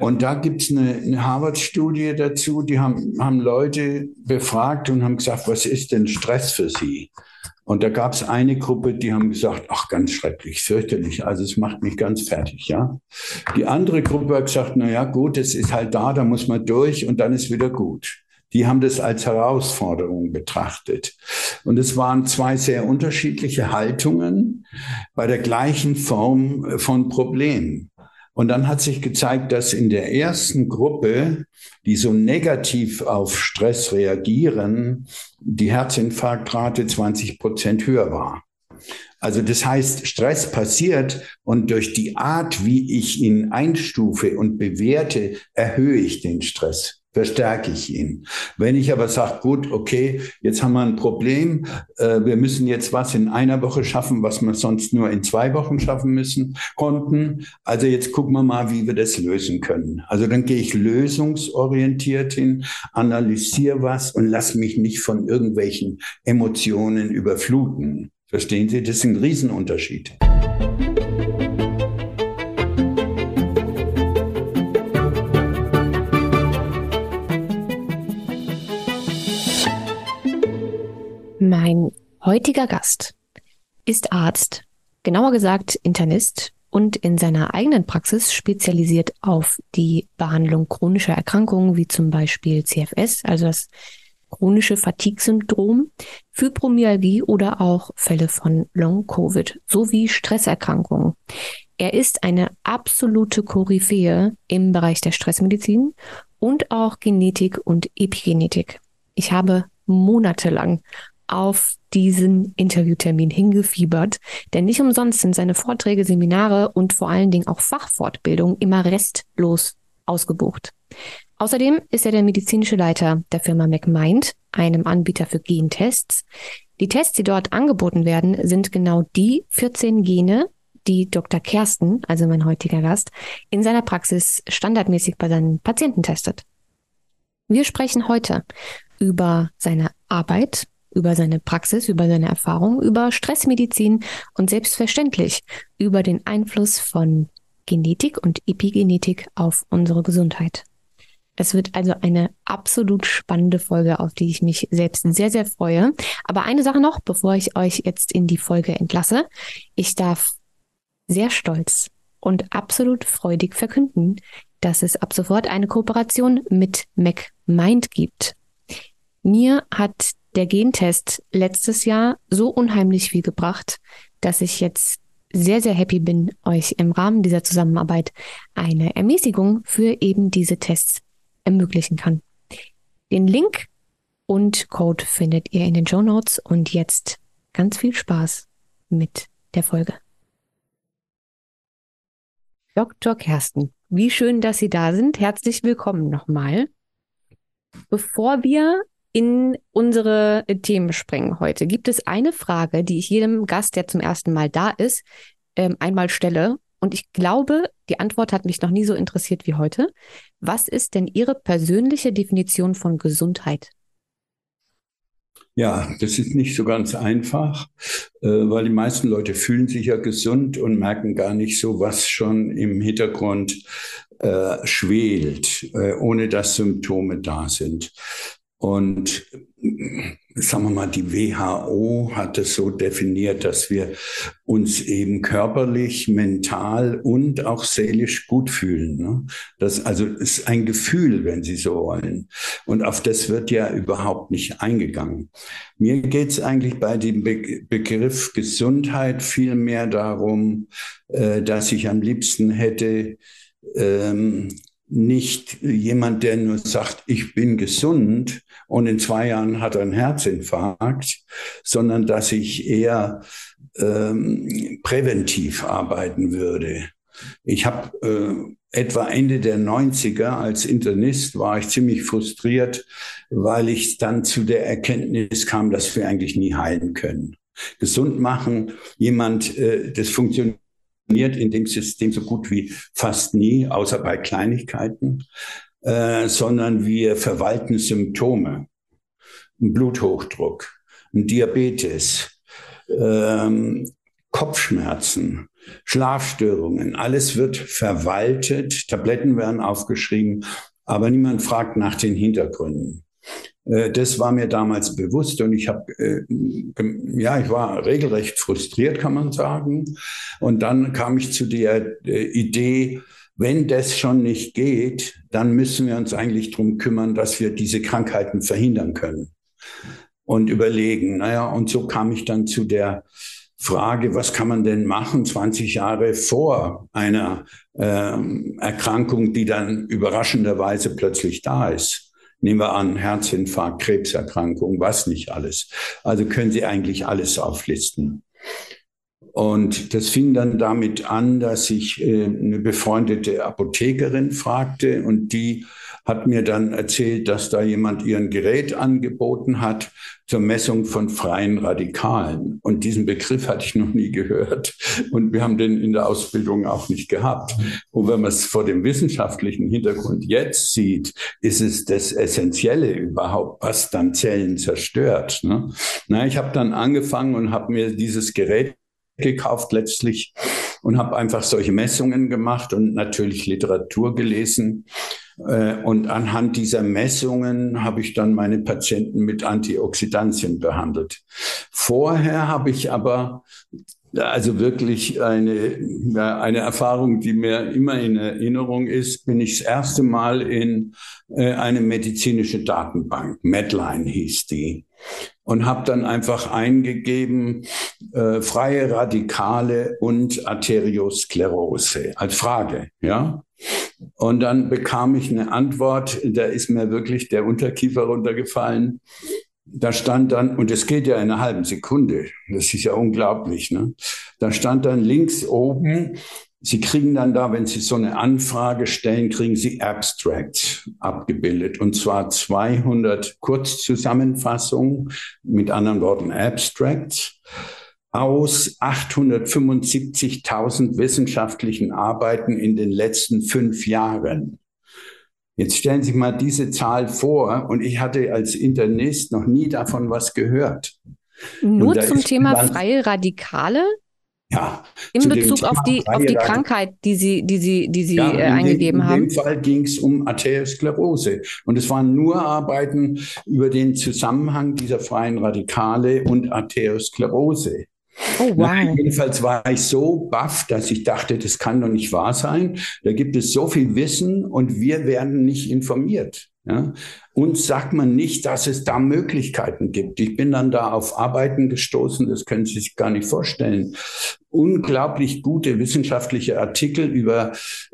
Und da gibt es eine, eine Harvard-Studie dazu, die haben, haben Leute befragt und haben gesagt, was ist denn Stress für sie? Und da gab es eine Gruppe, die haben gesagt, ach, ganz schrecklich, fürchterlich, also es macht mich ganz fertig, ja. Die andere Gruppe hat gesagt, na ja, gut, es ist halt da, da muss man durch und dann ist wieder gut. Die haben das als Herausforderung betrachtet. Und es waren zwei sehr unterschiedliche Haltungen bei der gleichen Form von Problem. Und dann hat sich gezeigt, dass in der ersten Gruppe, die so negativ auf Stress reagieren, die Herzinfarktrate 20 Prozent höher war. Also das heißt, Stress passiert und durch die Art, wie ich ihn einstufe und bewerte, erhöhe ich den Stress verstärke ich ihn. Wenn ich aber sage, gut, okay, jetzt haben wir ein Problem, äh, wir müssen jetzt was in einer Woche schaffen, was wir sonst nur in zwei Wochen schaffen müssen, konnten. Also jetzt gucken wir mal, wie wir das lösen können. Also dann gehe ich lösungsorientiert hin, analysiere was und lass mich nicht von irgendwelchen Emotionen überfluten. Verstehen Sie? Das ist ein Riesenunterschied. Mein heutiger Gast ist Arzt, genauer gesagt Internist und in seiner eigenen Praxis spezialisiert auf die Behandlung chronischer Erkrankungen wie zum Beispiel CFS, also das chronische Fatigue-Syndrom, Fibromyalgie oder auch Fälle von Long-Covid sowie Stresserkrankungen. Er ist eine absolute Koryphäe im Bereich der Stressmedizin und auch Genetik und Epigenetik. Ich habe monatelang auf diesen Interviewtermin hingefiebert, denn nicht umsonst sind seine Vorträge, Seminare und vor allen Dingen auch Fachfortbildung immer restlos ausgebucht. Außerdem ist er der medizinische Leiter der Firma McMind, einem Anbieter für Gentests. Die Tests, die dort angeboten werden, sind genau die 14 Gene, die Dr. Kersten, also mein heutiger Gast, in seiner Praxis standardmäßig bei seinen Patienten testet. Wir sprechen heute über seine Arbeit über seine Praxis, über seine Erfahrung, über Stressmedizin und selbstverständlich über den Einfluss von Genetik und Epigenetik auf unsere Gesundheit. Es wird also eine absolut spannende Folge, auf die ich mich selbst sehr, sehr freue. Aber eine Sache noch, bevor ich euch jetzt in die Folge entlasse. Ich darf sehr stolz und absolut freudig verkünden, dass es ab sofort eine Kooperation mit MacMind gibt. Mir hat der Gentest letztes Jahr so unheimlich viel gebracht, dass ich jetzt sehr, sehr happy bin, euch im Rahmen dieser Zusammenarbeit eine Ermäßigung für eben diese Tests ermöglichen kann. Den Link und Code findet ihr in den Show Notes und jetzt ganz viel Spaß mit der Folge. Dr. Kersten, wie schön, dass Sie da sind. Herzlich willkommen nochmal. Bevor wir in unsere äh, Themen springen heute, gibt es eine Frage, die ich jedem Gast, der zum ersten Mal da ist, ähm, einmal stelle. Und ich glaube, die Antwort hat mich noch nie so interessiert wie heute. Was ist denn Ihre persönliche Definition von Gesundheit? Ja, das ist nicht so ganz einfach, äh, weil die meisten Leute fühlen sich ja gesund und merken gar nicht so, was schon im Hintergrund äh, schwelt, äh, ohne dass Symptome da sind. Und sagen wir mal, die WHO hat es so definiert, dass wir uns eben körperlich, mental und auch seelisch gut fühlen. Ne? Das also ist ein Gefühl, wenn Sie so wollen. Und auf das wird ja überhaupt nicht eingegangen. Mir geht es eigentlich bei dem Be Begriff Gesundheit viel mehr darum, äh, dass ich am liebsten hätte, ähm, nicht jemand, der nur sagt, ich bin gesund und in zwei Jahren hat er einen Herzinfarkt, sondern dass ich eher ähm, präventiv arbeiten würde. Ich habe äh, etwa Ende der 90er als Internist war ich ziemlich frustriert, weil ich dann zu der Erkenntnis kam, dass wir eigentlich nie heilen können. Gesund machen, jemand, äh, das funktioniert in dem System so gut wie fast nie, außer bei Kleinigkeiten, äh, sondern wir verwalten Symptome. Ein Bluthochdruck, ein Diabetes, ähm, Kopfschmerzen, Schlafstörungen, alles wird verwaltet, Tabletten werden aufgeschrieben, aber niemand fragt nach den Hintergründen. Äh, das war mir damals bewusst und ich habe, äh, ja, ich war regelrecht frustriert, kann man sagen. Und dann kam ich zu der äh, Idee, wenn das schon nicht geht, dann müssen wir uns eigentlich darum kümmern, dass wir diese Krankheiten verhindern können. Und überlegen, naja, und so kam ich dann zu der Frage, was kann man denn machen 20 Jahre vor einer ähm, Erkrankung, die dann überraschenderweise plötzlich da ist. Nehmen wir an, Herzinfarkt, Krebserkrankung, was nicht alles. Also können Sie eigentlich alles auflisten. Und das fing dann damit an, dass ich äh, eine befreundete Apothekerin fragte und die hat mir dann erzählt, dass da jemand ihren Gerät angeboten hat zur Messung von freien Radikalen. Und diesen Begriff hatte ich noch nie gehört. Und wir haben den in der Ausbildung auch nicht gehabt. Und wenn man es vor dem wissenschaftlichen Hintergrund jetzt sieht, ist es das Essentielle überhaupt, was dann Zellen zerstört. Ne? Na, ich habe dann angefangen und habe mir dieses Gerät gekauft letztlich und habe einfach solche Messungen gemacht und natürlich Literatur gelesen. Äh, und anhand dieser Messungen habe ich dann meine Patienten mit Antioxidantien behandelt. Vorher habe ich aber also wirklich eine, eine Erfahrung, die mir immer in Erinnerung ist, bin ich das erste Mal in äh, eine medizinische Datenbank, Medline hieß die, und habe dann einfach eingegeben äh, freie Radikale und Arteriosklerose als Frage, ja. Und dann bekam ich eine Antwort, da ist mir wirklich der Unterkiefer runtergefallen. Da stand dann, und es geht ja in einer halben Sekunde, das ist ja unglaublich, ne? Da stand dann links oben, Sie kriegen dann da, wenn Sie so eine Anfrage stellen, kriegen Sie Abstracts abgebildet. Und zwar 200 Kurzzusammenfassungen, mit anderen Worten Abstracts aus 875.000 wissenschaftlichen Arbeiten in den letzten fünf Jahren. Jetzt stellen Sie sich mal diese Zahl vor und ich hatte als Internist noch nie davon was gehört. Nur zum Thema freie Radikale? Ja. In Bezug auf die, auf die Krankheit, die Sie, die Sie, die Sie ja, äh, eingegeben haben? In dem Fall ging es um Arteriosklerose. Und es waren nur Arbeiten über den Zusammenhang dieser freien Radikale und Arteriosklerose. Oh, wow. Jedenfalls war ich so baff, dass ich dachte, das kann doch nicht wahr sein. Da gibt es so viel Wissen und wir werden nicht informiert. Ja? Uns sagt man nicht, dass es da Möglichkeiten gibt. Ich bin dann da auf Arbeiten gestoßen, das können Sie sich gar nicht vorstellen. Unglaublich gute wissenschaftliche Artikel über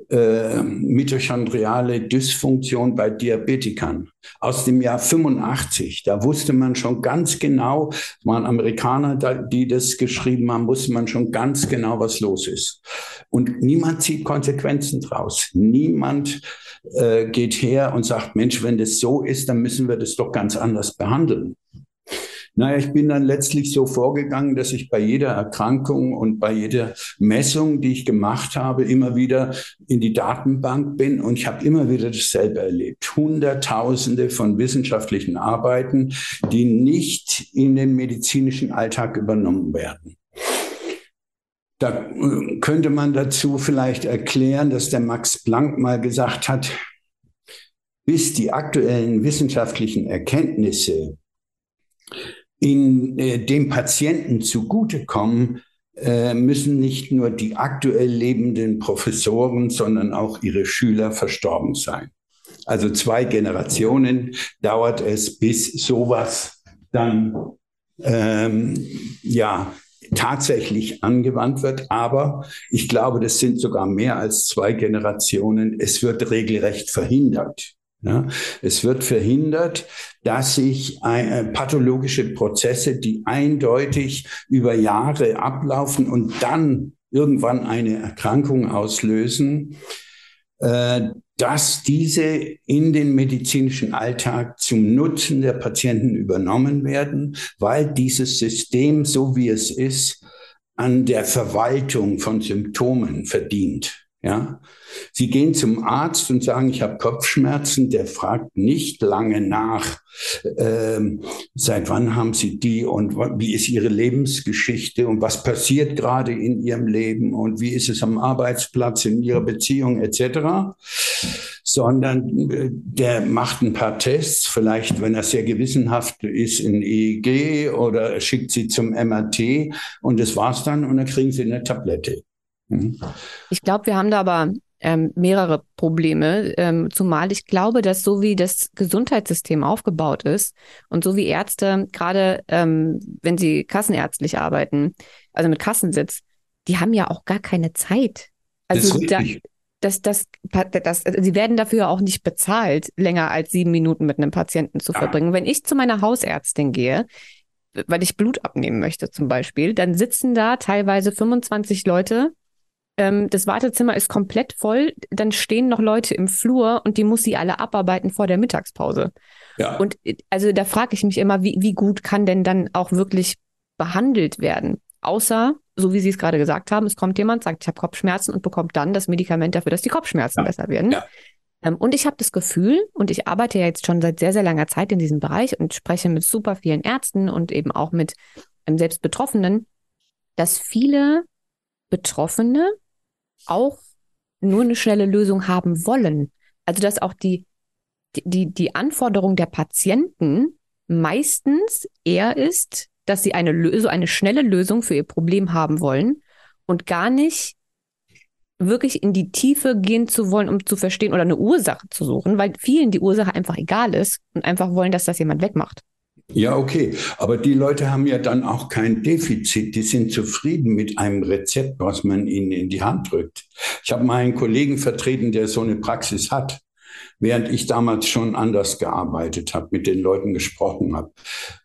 äh, mitochondriale Dysfunktion bei Diabetikern aus dem Jahr 85. Da wusste man schon ganz genau, waren Amerikaner, die das geschrieben haben, wusste man schon ganz genau, was los ist. Und niemand zieht Konsequenzen draus. Niemand äh, geht her und sagt, Mensch, wenn das so ist, dann müssen wir das doch ganz anders behandeln. Naja, ich bin dann letztlich so vorgegangen, dass ich bei jeder Erkrankung und bei jeder Messung, die ich gemacht habe, immer wieder in die Datenbank bin und ich habe immer wieder dasselbe erlebt. Hunderttausende von wissenschaftlichen Arbeiten, die nicht in den medizinischen Alltag übernommen werden. Da äh, könnte man dazu vielleicht erklären, dass der Max Planck mal gesagt hat, bis die aktuellen wissenschaftlichen Erkenntnisse in äh, dem Patienten zugutekommen, äh, müssen nicht nur die aktuell lebenden Professoren, sondern auch ihre Schüler verstorben sein. Also zwei Generationen dauert es, bis sowas dann ähm, ja tatsächlich angewandt wird. Aber ich glaube, das sind sogar mehr als zwei Generationen. Es wird regelrecht verhindert. Ja, es wird verhindert, dass sich äh, pathologische Prozesse, die eindeutig über Jahre ablaufen und dann irgendwann eine Erkrankung auslösen, äh, dass diese in den medizinischen Alltag zum Nutzen der Patienten übernommen werden, weil dieses System, so wie es ist, an der Verwaltung von Symptomen verdient. Ja, Sie gehen zum Arzt und sagen, ich habe Kopfschmerzen. Der fragt nicht lange nach, ähm, seit wann haben Sie die und wie ist Ihre Lebensgeschichte und was passiert gerade in Ihrem Leben und wie ist es am Arbeitsplatz, in Ihrer Beziehung etc., sondern äh, der macht ein paar Tests, vielleicht, wenn er sehr gewissenhaft ist, in EEG oder schickt sie zum MRT und das war's dann und dann kriegen sie eine Tablette. Mhm. Ich glaube, wir haben da aber ähm, mehrere Probleme, ähm, zumal ich glaube, dass so wie das Gesundheitssystem aufgebaut ist und so wie Ärzte, gerade ähm, wenn sie kassenärztlich arbeiten, also mit Kassensitz, die haben ja auch gar keine Zeit. Also da, das, das, das, also sie werden dafür auch nicht bezahlt, länger als sieben Minuten mit einem Patienten zu verbringen. Wenn ich zu meiner Hausärztin gehe, weil ich Blut abnehmen möchte zum Beispiel, dann sitzen da teilweise 25 Leute ähm, das Wartezimmer ist komplett voll, dann stehen noch Leute im Flur und die muss sie alle abarbeiten vor der Mittagspause. Ja. Und äh, also da frage ich mich immer, wie, wie gut kann denn dann auch wirklich behandelt werden? Außer, so wie Sie es gerade gesagt haben, es kommt jemand, sagt, ich habe Kopfschmerzen und bekommt dann das Medikament dafür, dass die Kopfschmerzen ja. besser werden. Ja. Ähm, und ich habe das Gefühl, und ich arbeite ja jetzt schon seit sehr, sehr langer Zeit in diesem Bereich und spreche mit super vielen Ärzten und eben auch mit ähm, selbst Betroffenen, dass viele Betroffene auch nur eine schnelle Lösung haben wollen. Also dass auch die, die, die Anforderung der Patienten meistens eher ist, dass sie eine Lösung, eine schnelle Lösung für ihr Problem haben wollen und gar nicht wirklich in die Tiefe gehen zu wollen, um zu verstehen oder eine Ursache zu suchen, weil vielen die Ursache einfach egal ist und einfach wollen, dass das jemand wegmacht. Ja, okay. Aber die Leute haben ja dann auch kein Defizit. Die sind zufrieden mit einem Rezept, was man ihnen in die Hand drückt. Ich habe mal einen Kollegen vertreten, der so eine Praxis hat, während ich damals schon anders gearbeitet habe, mit den Leuten gesprochen habe.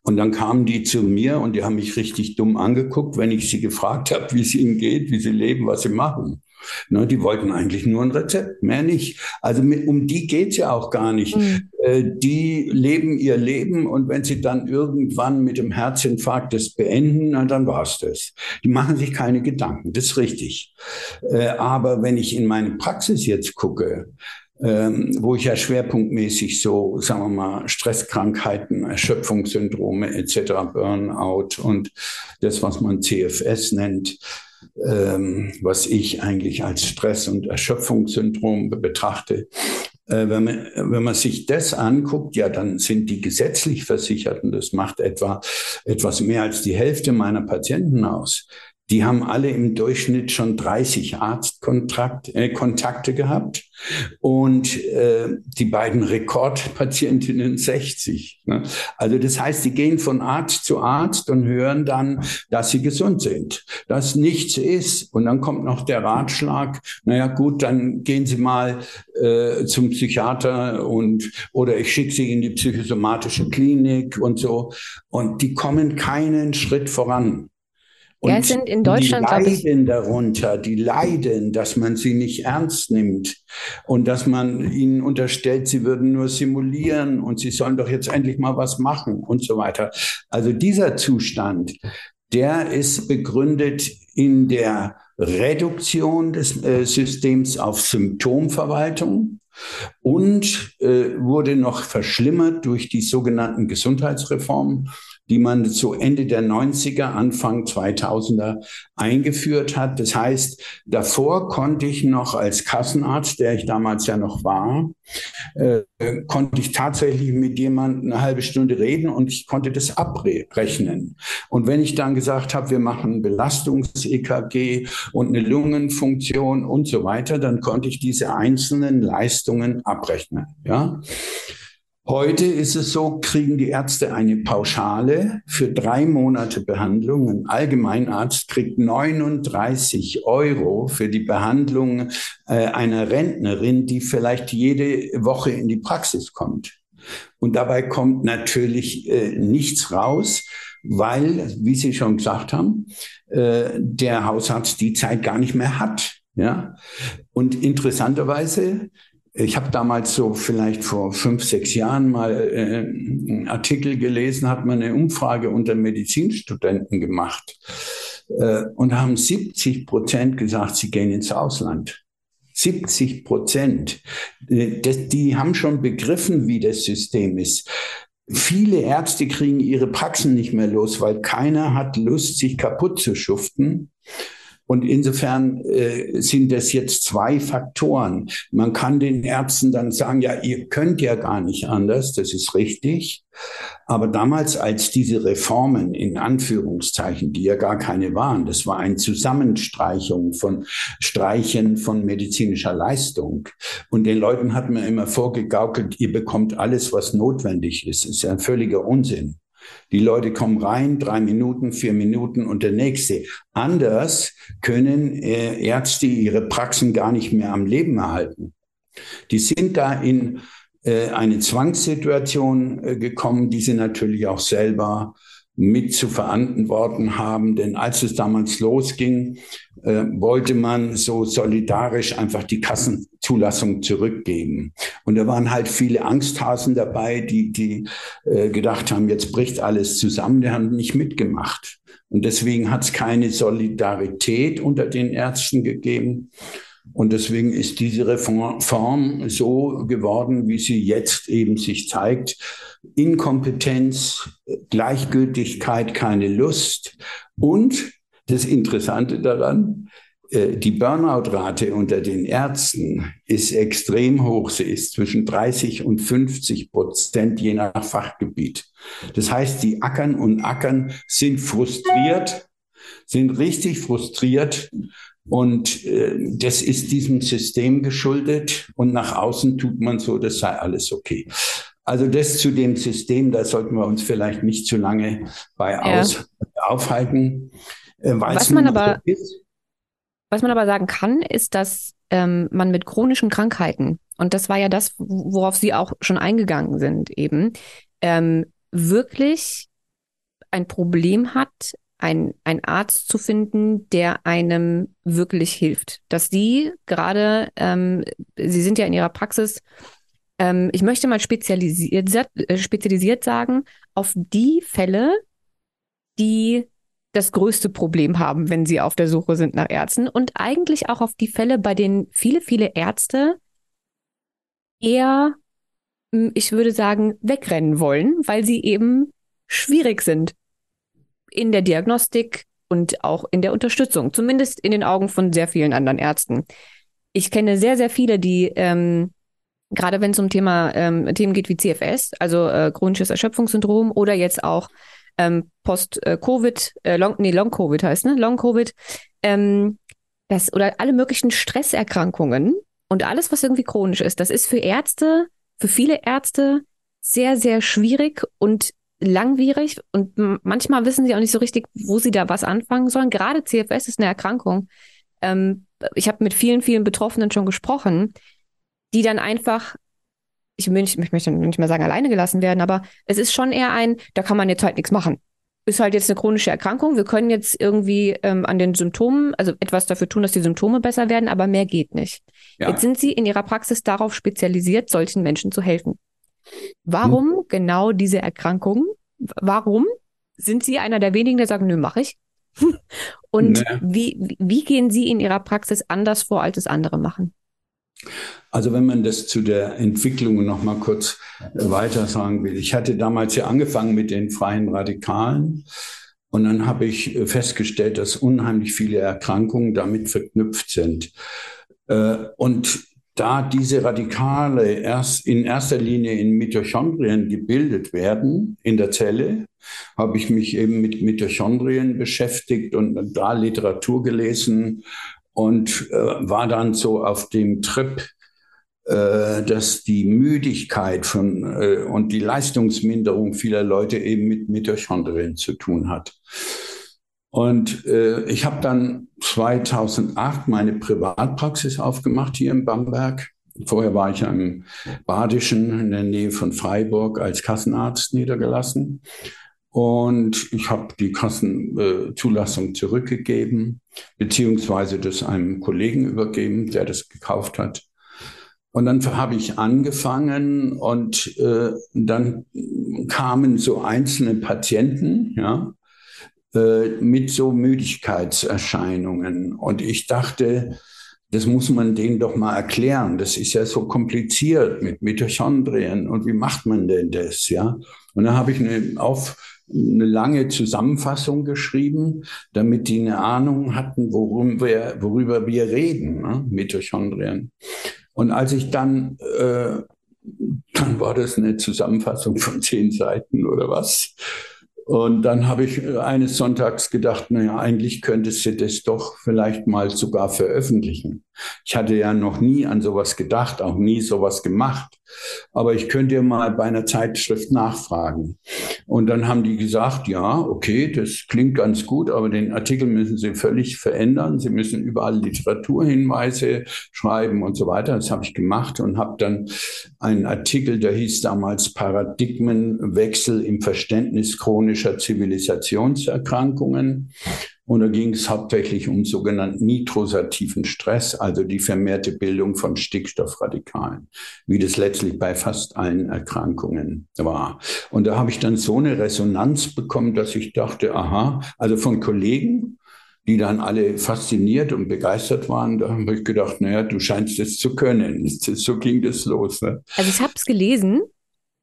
Und dann kamen die zu mir und die haben mich richtig dumm angeguckt, wenn ich sie gefragt habe, wie es ihnen geht, wie sie leben, was sie machen. Ne, die wollten eigentlich nur ein Rezept, mehr nicht. Also mit, um die geht's ja auch gar nicht. Mhm. Äh, die leben ihr Leben und wenn sie dann irgendwann mit dem Herzinfarkt das beenden, na, dann war's das. Die machen sich keine Gedanken, das ist richtig. Äh, aber wenn ich in meine Praxis jetzt gucke, ähm, wo ich ja schwerpunktmäßig so, sagen wir mal, Stresskrankheiten, Erschöpfungssyndrome etc., Burnout und das, was man CFS nennt, ähm, was ich eigentlich als Stress- und Erschöpfungssyndrom betrachte. Äh, wenn, man, wenn man sich das anguckt, ja, dann sind die gesetzlich Versicherten, das macht etwa etwas mehr als die Hälfte meiner Patienten aus, die haben alle im Durchschnitt schon 30 Arztkontakte äh, Kontakte gehabt und äh, die beiden Rekordpatientinnen 60. Ne? Also das heißt, die gehen von Arzt zu Arzt und hören dann, dass sie gesund sind, dass nichts ist. Und dann kommt noch der Ratschlag, naja gut, dann gehen Sie mal äh, zum Psychiater und oder ich schicke Sie in die psychosomatische Klinik und so. Und die kommen keinen Schritt voran. Und ja, sind in Deutschland, die leiden darunter, die leiden, dass man sie nicht ernst nimmt und dass man ihnen unterstellt, sie würden nur simulieren und sie sollen doch jetzt endlich mal was machen und so weiter. Also dieser Zustand, der ist begründet in der Reduktion des äh, Systems auf Symptomverwaltung und äh, wurde noch verschlimmert durch die sogenannten Gesundheitsreformen die man so Ende der 90er, Anfang 2000er eingeführt hat. Das heißt, davor konnte ich noch als Kassenarzt, der ich damals ja noch war, äh, konnte ich tatsächlich mit jemandem eine halbe Stunde reden und ich konnte das abrechnen. Und wenn ich dann gesagt habe, wir machen Belastungs-EKG und eine Lungenfunktion und so weiter, dann konnte ich diese einzelnen Leistungen abrechnen. Ja. Heute ist es so, kriegen die Ärzte eine Pauschale für drei Monate Behandlung. Ein Allgemeinarzt kriegt 39 Euro für die Behandlung äh, einer Rentnerin, die vielleicht jede Woche in die Praxis kommt. Und dabei kommt natürlich äh, nichts raus, weil, wie Sie schon gesagt haben, äh, der Hausarzt die Zeit gar nicht mehr hat. Ja, und interessanterweise ich habe damals so vielleicht vor fünf, sechs Jahren mal äh, einen Artikel gelesen, hat man eine Umfrage unter Medizinstudenten gemacht äh, und haben 70 Prozent gesagt, sie gehen ins Ausland. 70 Prozent. Äh, die haben schon begriffen, wie das System ist. Viele Ärzte kriegen ihre Praxen nicht mehr los, weil keiner hat Lust, sich kaputt zu schuften. Und insofern äh, sind das jetzt zwei Faktoren. Man kann den Ärzten dann sagen, ja, ihr könnt ja gar nicht anders, das ist richtig. Aber damals, als diese Reformen in Anführungszeichen, die ja gar keine waren, das war eine Zusammenstreichung von Streichen von medizinischer Leistung. Und den Leuten hat man immer vorgegaukelt, ihr bekommt alles, was notwendig ist. Das ist ja ein völliger Unsinn. Die Leute kommen rein, drei Minuten, vier Minuten und der nächste. Anders können äh, Ärzte ihre Praxen gar nicht mehr am Leben erhalten. Die sind da in äh, eine Zwangssituation äh, gekommen, die sie natürlich auch selber mit zu verantworten haben. Denn als es damals losging, äh, wollte man so solidarisch einfach die Kassenzulassung zurückgeben. Und da waren halt viele Angsthasen dabei, die, die äh, gedacht haben, jetzt bricht alles zusammen, die haben nicht mitgemacht. Und deswegen hat es keine Solidarität unter den Ärzten gegeben. Und deswegen ist diese Reform so geworden, wie sie jetzt eben sich zeigt. Inkompetenz, Gleichgültigkeit, keine Lust und das Interessante daran, äh, die Burnout-Rate unter den Ärzten ist extrem hoch. Sie ist zwischen 30 und 50 Prozent je nach Fachgebiet. Das heißt, die ackern und ackern sind frustriert, sind richtig frustriert. Und äh, das ist diesem System geschuldet. Und nach außen tut man so, das sei alles okay. Also das zu dem System, da sollten wir uns vielleicht nicht zu lange bei ja. aus, aufhalten. Äh, was man aber, was man aber sagen kann, ist, dass ähm, man mit chronischen Krankheiten, und das war ja das, worauf Sie auch schon eingegangen sind, eben, ähm, wirklich ein Problem hat, ein, ein Arzt zu finden, der einem wirklich hilft. Dass Sie gerade, ähm, Sie sind ja in Ihrer Praxis, ähm, ich möchte mal spezialisiert, äh, spezialisiert sagen, auf die Fälle, die das größte Problem haben, wenn sie auf der Suche sind nach Ärzten und eigentlich auch auf die Fälle, bei denen viele, viele Ärzte eher, hm, ich würde sagen, wegrennen wollen, weil sie eben schwierig sind in der Diagnostik und auch in der Unterstützung, zumindest in den Augen von sehr vielen anderen Ärzten. Ich kenne sehr, sehr viele, die ähm, gerade wenn es um Thema ähm, Themen geht wie CFS, also äh, chronisches Erschöpfungssyndrom oder jetzt auch ähm, Post-Covid, äh, Long, nee, Long-Covid heißt, ne? Long-Covid, ähm, das, oder alle möglichen Stresserkrankungen und alles, was irgendwie chronisch ist, das ist für Ärzte, für viele Ärzte sehr, sehr schwierig und langwierig und manchmal wissen sie auch nicht so richtig, wo sie da was anfangen sollen. Gerade CFS ist eine Erkrankung. Ähm, ich habe mit vielen, vielen Betroffenen schon gesprochen, die dann einfach ich, möchte, ich möchte nicht mehr sagen, alleine gelassen werden, aber es ist schon eher ein, da kann man jetzt halt nichts machen. Ist halt jetzt eine chronische Erkrankung. Wir können jetzt irgendwie ähm, an den Symptomen, also etwas dafür tun, dass die Symptome besser werden, aber mehr geht nicht. Ja. Jetzt sind Sie in Ihrer Praxis darauf spezialisiert, solchen Menschen zu helfen. Warum hm. genau diese Erkrankungen? Warum sind Sie einer der wenigen, der sagen, nö, mache ich? Und nee. wie, wie gehen Sie in Ihrer Praxis anders vor, als es andere machen? Also wenn man das zu der Entwicklung noch mal kurz weiter sagen will. Ich hatte damals ja angefangen mit den freien Radikalen und dann habe ich festgestellt, dass unheimlich viele Erkrankungen damit verknüpft sind. Äh, und da diese Radikale erst in erster Linie in Mitochondrien gebildet werden in der Zelle, habe ich mich eben mit Mitochondrien beschäftigt und da Literatur gelesen und äh, war dann so auf dem Trip, äh, dass die Müdigkeit von, äh, und die Leistungsminderung vieler Leute eben mit Mitochondrien zu tun hat. Und äh, ich habe dann 2008 meine Privatpraxis aufgemacht hier in Bamberg. Vorher war ich im Badischen in der Nähe von Freiburg als Kassenarzt niedergelassen. Und ich habe die Kassenzulassung zurückgegeben, beziehungsweise das einem Kollegen übergeben, der das gekauft hat. Und dann habe ich angefangen und äh, dann kamen so einzelne Patienten, ja, äh, mit so Müdigkeitserscheinungen. Und ich dachte, das muss man denen doch mal erklären. Das ist ja so kompliziert mit Mitochondrien und wie macht man denn das, ja? Und dann habe ich eine, auf, eine lange Zusammenfassung geschrieben, damit die eine Ahnung hatten, worum wir, worüber wir reden, ne? Mitochondrien. Und als ich dann, äh, dann war das eine Zusammenfassung von zehn Seiten oder was. Und dann habe ich eines Sonntags gedacht, naja, eigentlich könntest du das doch vielleicht mal sogar veröffentlichen. Ich hatte ja noch nie an sowas gedacht, auch nie sowas gemacht. Aber ich könnte ja mal bei einer Zeitschrift nachfragen. Und dann haben die gesagt, ja, okay, das klingt ganz gut, aber den Artikel müssen Sie völlig verändern. Sie müssen überall Literaturhinweise schreiben und so weiter. Das habe ich gemacht und habe dann einen Artikel, der hieß damals Paradigmenwechsel im Verständnis chronischer Zivilisationserkrankungen und da ging es hauptsächlich um sogenannten nitrosativen Stress, also die vermehrte Bildung von Stickstoffradikalen, wie das letztlich bei fast allen Erkrankungen war. Und da habe ich dann so eine Resonanz bekommen, dass ich dachte, aha, also von Kollegen, die dann alle fasziniert und begeistert waren, da habe ich gedacht, naja, du scheinst es zu können. So ging das los. Ne? Also ich habe es gelesen.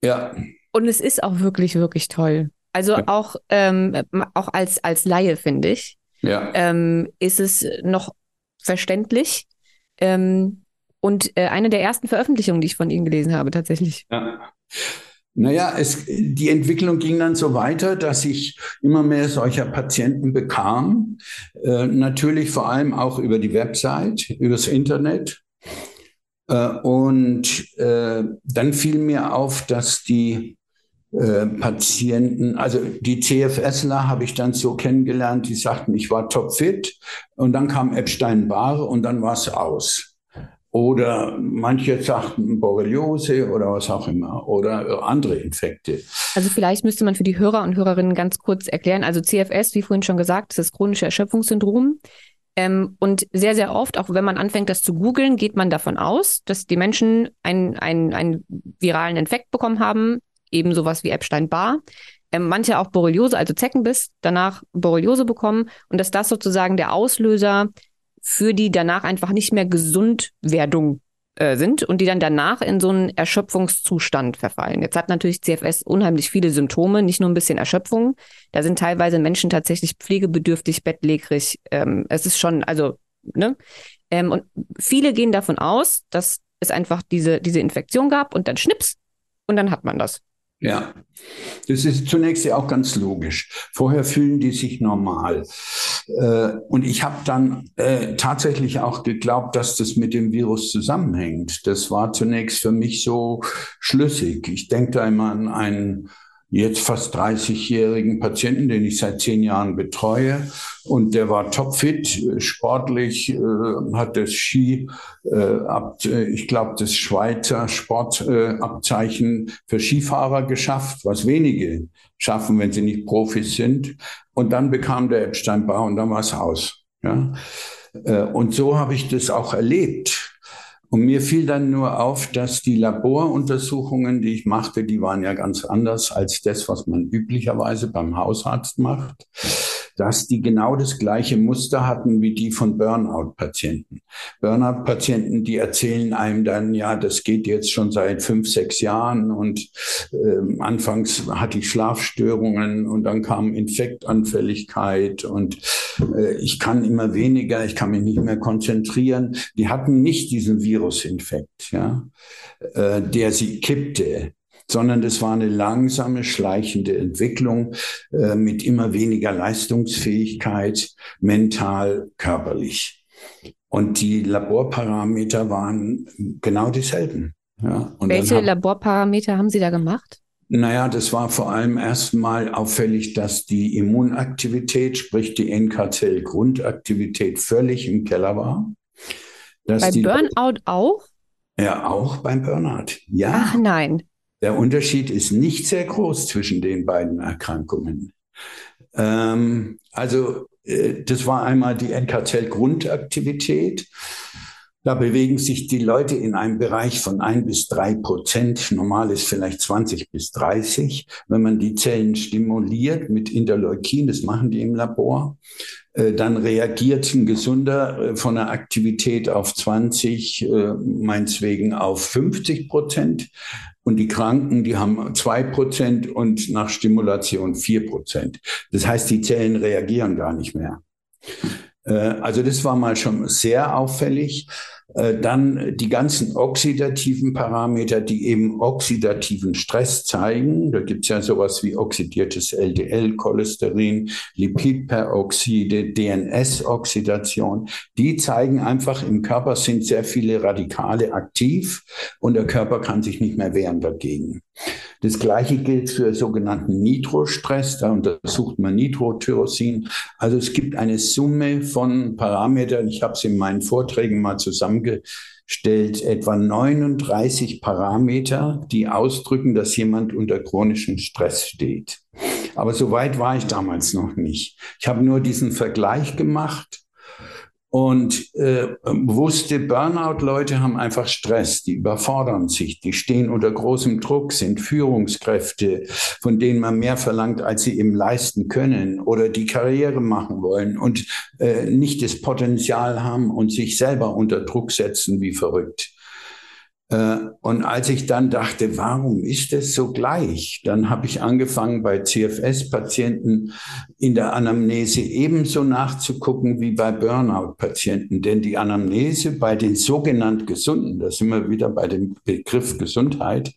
Ja. Und es ist auch wirklich, wirklich toll. Also ja. auch, ähm, auch als, als Laie, finde ich, ja. ähm, ist es noch verständlich. Ähm, und äh, eine der ersten Veröffentlichungen, die ich von Ihnen gelesen habe, tatsächlich. Ja. Naja, es, die Entwicklung ging dann so weiter, dass ich immer mehr solcher Patienten bekam. Äh, natürlich vor allem auch über die Website, übers Internet. Äh, und äh, dann fiel mir auf, dass die äh, Patienten, also die CFSler habe ich dann so kennengelernt, die sagten, ich war topfit und dann kam Epstein-Barr und dann war es aus. Oder manche sagten Borreliose oder was auch immer oder andere Infekte. Also vielleicht müsste man für die Hörer und Hörerinnen ganz kurz erklären. Also CFS, wie vorhin schon gesagt, ist das chronische Erschöpfungssyndrom. Ähm, und sehr, sehr oft, auch wenn man anfängt, das zu googeln, geht man davon aus, dass die Menschen einen, einen, einen viralen Infekt bekommen haben, eben sowas wie Epstein-Barr. Ähm, manche auch Borreliose, also Zeckenbiss, danach Borreliose bekommen und dass das sozusagen der Auslöser für die danach einfach nicht mehr Gesundwerdung äh, sind und die dann danach in so einen Erschöpfungszustand verfallen. Jetzt hat natürlich CFS unheimlich viele Symptome, nicht nur ein bisschen Erschöpfung. Da sind teilweise Menschen tatsächlich pflegebedürftig, bettlägerig. Ähm, es ist schon, also, ne? Ähm, und viele gehen davon aus, dass es einfach diese, diese Infektion gab und dann schnips und dann hat man das. Ja, das ist zunächst ja auch ganz logisch. Vorher fühlen die sich normal. Äh, und ich habe dann äh, tatsächlich auch geglaubt, dass das mit dem Virus zusammenhängt. Das war zunächst für mich so schlüssig. Ich denke da immer an einen jetzt fast 30-jährigen Patienten, den ich seit zehn Jahren betreue. Und der war topfit, sportlich, äh, hat das Ski, äh, äh, ich glaube, das Schweizer Sportabzeichen für Skifahrer geschafft, was wenige schaffen, wenn sie nicht Profis sind. Und dann bekam der Epstein-Barr und dann war es aus. Ja? Und so habe ich das auch erlebt. Und mir fiel dann nur auf, dass die Laboruntersuchungen, die ich machte, die waren ja ganz anders als das, was man üblicherweise beim Hausarzt macht dass die genau das gleiche Muster hatten wie die von Burnout-Patienten. Burnout-Patienten, die erzählen einem dann, ja, das geht jetzt schon seit fünf, sechs Jahren und äh, anfangs hatte ich Schlafstörungen und dann kam Infektanfälligkeit und äh, ich kann immer weniger, ich kann mich nicht mehr konzentrieren. Die hatten nicht diesen Virusinfekt, ja, äh, der sie kippte sondern das war eine langsame, schleichende Entwicklung äh, mit immer weniger Leistungsfähigkeit, mental, körperlich. Und die Laborparameter waren genau dieselben. Ja, Welche hab, Laborparameter haben Sie da gemacht? Naja, das war vor allem erstmal auffällig, dass die Immunaktivität, sprich die NK-Zell-Grundaktivität völlig im Keller war. Bei Burnout auch? Ja, auch beim Burnout. Ja. Ach nein. Der Unterschied ist nicht sehr groß zwischen den beiden Erkrankungen. Ähm, also äh, das war einmal die NK-Zell-Grundaktivität. Da bewegen sich die Leute in einem Bereich von ein bis drei Prozent. Normal ist vielleicht 20 bis 30. Wenn man die Zellen stimuliert mit Interleukin, das machen die im Labor, Äh, dann reagiert ein Gesunder äh, von der Aktivität auf 20, äh, meinetwegen auf 50 Prozent. Und die Kranken, die haben zwei Prozent und nach Stimulation vier Prozent. Das heißt, die Zellen reagieren gar nicht mehr. Also das war mal schon sehr auffällig. Äh, dann die ganzen oxidativen Parameter, die eben oxidativen Stress zeigen. Da gibt es ja sowas wie oxidiertes LDL, Cholesterin, Lipidperoxide, DNS-Oxidation. Die zeigen einfach, im Körper sind sehr viele Radikale aktiv und der Körper kann sich nicht mehr wehren dagegen. Das Gleiche gilt für sogenannten Nitrostress. Da untersucht man Nitrotyrosin. Also es gibt eine Summe von Parametern. Ich habe es in meinen Vorträgen mal zusammengestellt. Etwa 39 Parameter, die ausdrücken, dass jemand unter chronischem Stress steht. Aber so weit war ich damals noch nicht. Ich habe nur diesen Vergleich gemacht und äh, wusste, Burnout-Leute haben einfach Stress, die überfordern sich, die stehen unter großem Druck, sind Führungskräfte, von denen man mehr verlangt, als sie eben leisten können oder die Karriere machen wollen und äh, nicht das Potenzial haben und sich selber unter Druck setzen wie verrückt. Äh, und als ich dann dachte, warum ist es so gleich, dann habe ich angefangen bei CFS-Patienten in der Anamnese ebenso nachzugucken wie bei Burnout-Patienten. Denn die Anamnese bei den sogenannten Gesunden, da sind wir wieder bei dem Begriff Gesundheit,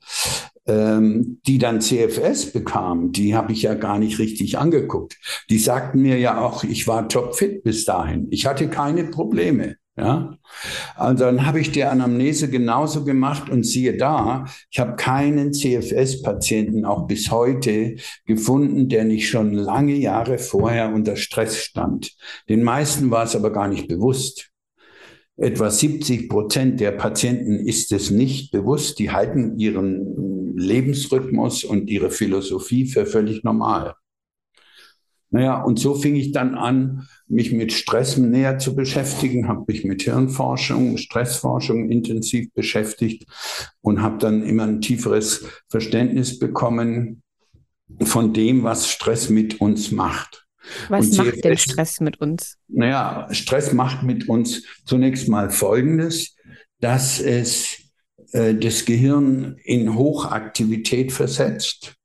ähm, die dann CFS bekamen, die habe ich ja gar nicht richtig angeguckt. Die sagten mir ja auch, ich war topfit bis dahin. Ich hatte keine Probleme. Ja, also dann habe ich die Anamnese genauso gemacht und siehe da, ich habe keinen CFS-Patienten auch bis heute gefunden, der nicht schon lange Jahre vorher unter Stress stand. Den meisten war es aber gar nicht bewusst. Etwa 70 Prozent der Patienten ist es nicht bewusst. Die halten ihren Lebensrhythmus und ihre Philosophie für völlig normal. Naja, und so fing ich dann an, mich mit Stress näher zu beschäftigen, habe mich mit Hirnforschung, Stressforschung intensiv beschäftigt und habe dann immer ein tieferes Verständnis bekommen von dem, was Stress mit uns macht. Was und macht denn Stress mit uns? Naja, Stress macht mit uns zunächst mal Folgendes, dass es äh, das Gehirn in Hochaktivität versetzt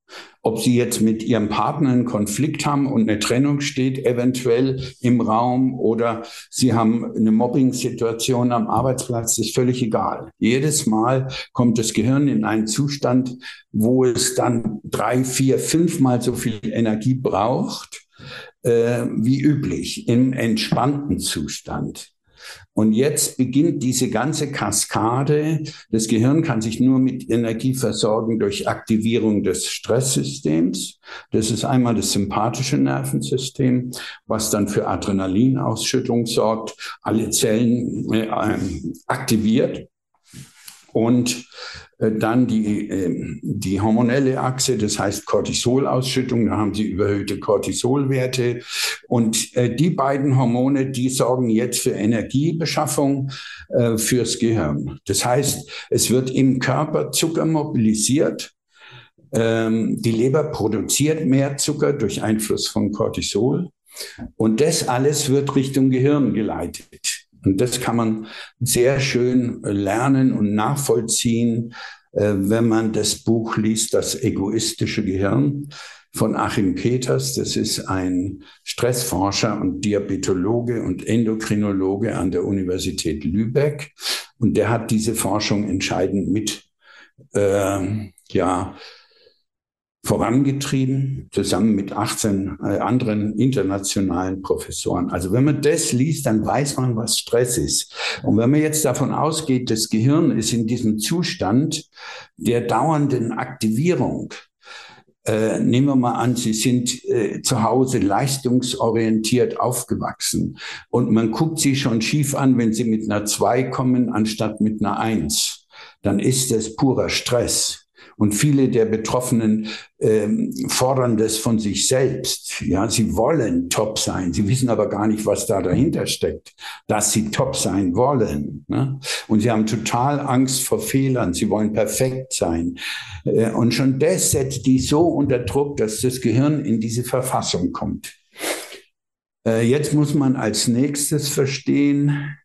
ob sie jetzt mit ihrem Partner einen Konflikt haben und eine Trennung steht eventuell im Raum oder sie haben eine Mobbing-Situation am Arbeitsplatz, ist völlig egal. Jedes Mal kommt das Gehirn in einen Zustand, wo es dann drei, vier, fünfmal so viel Energie braucht äh, wie üblich im entspannten Zustand. Und jetzt beginnt diese ganze Kaskade. Das Gehirn kann sich nur mit Energie versorgen durch Aktivierung des Stresssystems. Das ist einmal das sympathische Nervensystem, was dann für Adrenalinausschüttung sorgt, alle Zellen äh, aktiviert. Und äh, dann die, ähm, die hormonelle Achse, das heißt Cortisolausschüttung, da haben sie überhöhte Cortisolwerte. Und äh, die beiden Hormone, die sorgen jetzt für Energiebeschaffung äh, fürs Gehirn. Das heißt, es wird im Körper Zucker mobilisiert. Ähm, die Leber produziert mehr Zucker durch Einfluss von Cortisol. Und das alles wird Richtung Gehirn geleitet. Und das kann man sehr schön lernen und nachvollziehen, äh, wenn man das Buch liest, Das egoistische Gehirn von Achim Peters. Das ist ein Stressforscher und Diabetologe und Endokrinologe an der Universität Lübeck. Und der hat diese Forschung entscheidend mit, äh, ja, vorangetrieben, zusammen mit 18 äh, anderen internationalen Professoren. Also wenn man das liest, dann weiß man, was Stress ist. Und wenn man jetzt davon ausgeht, das Gehirn ist in diesem Zustand der dauernden Aktivierung, äh, nehmen wir mal an, Sie sind äh, zu Hause leistungsorientiert aufgewachsen und man guckt Sie schon schief an, wenn Sie mit einer 2 kommen, anstatt mit einer 1. Dann ist das purer Stress. Und viele der Betroffenen ähm, fordern das von sich selbst. Ja, sie wollen top sein. Sie wissen aber gar nicht, was da dahinter steckt, dass sie top sein wollen. Ne? Und sie haben total Angst vor Fehlern. Sie wollen perfekt sein. Äh, und schon das setzt die so unter Druck, dass das Gehirn in diese Verfassung kommt. Äh, jetzt muss man als nächstes verstehen,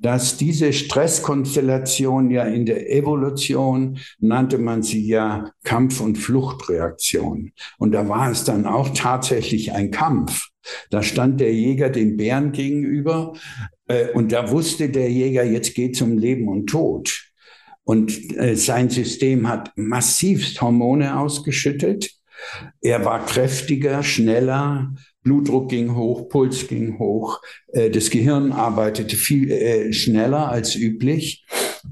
dass diese Stresskonstellation ja in der Evolution nannte man sie ja Kampf- und Fluchtreaktion. Und da war es dann auch tatsächlich ein Kampf. Da stand der Jäger dem Bären gegenüber äh, und da wusste der Jäger, jetzt geht es um Leben und Tod. Und äh, sein System hat massivst Hormone ausgeschüttet. Er war kräftiger, schneller, Blutdruck ging hoch, Puls ging hoch, äh, das Gehirn arbeitete viel äh, schneller als üblich.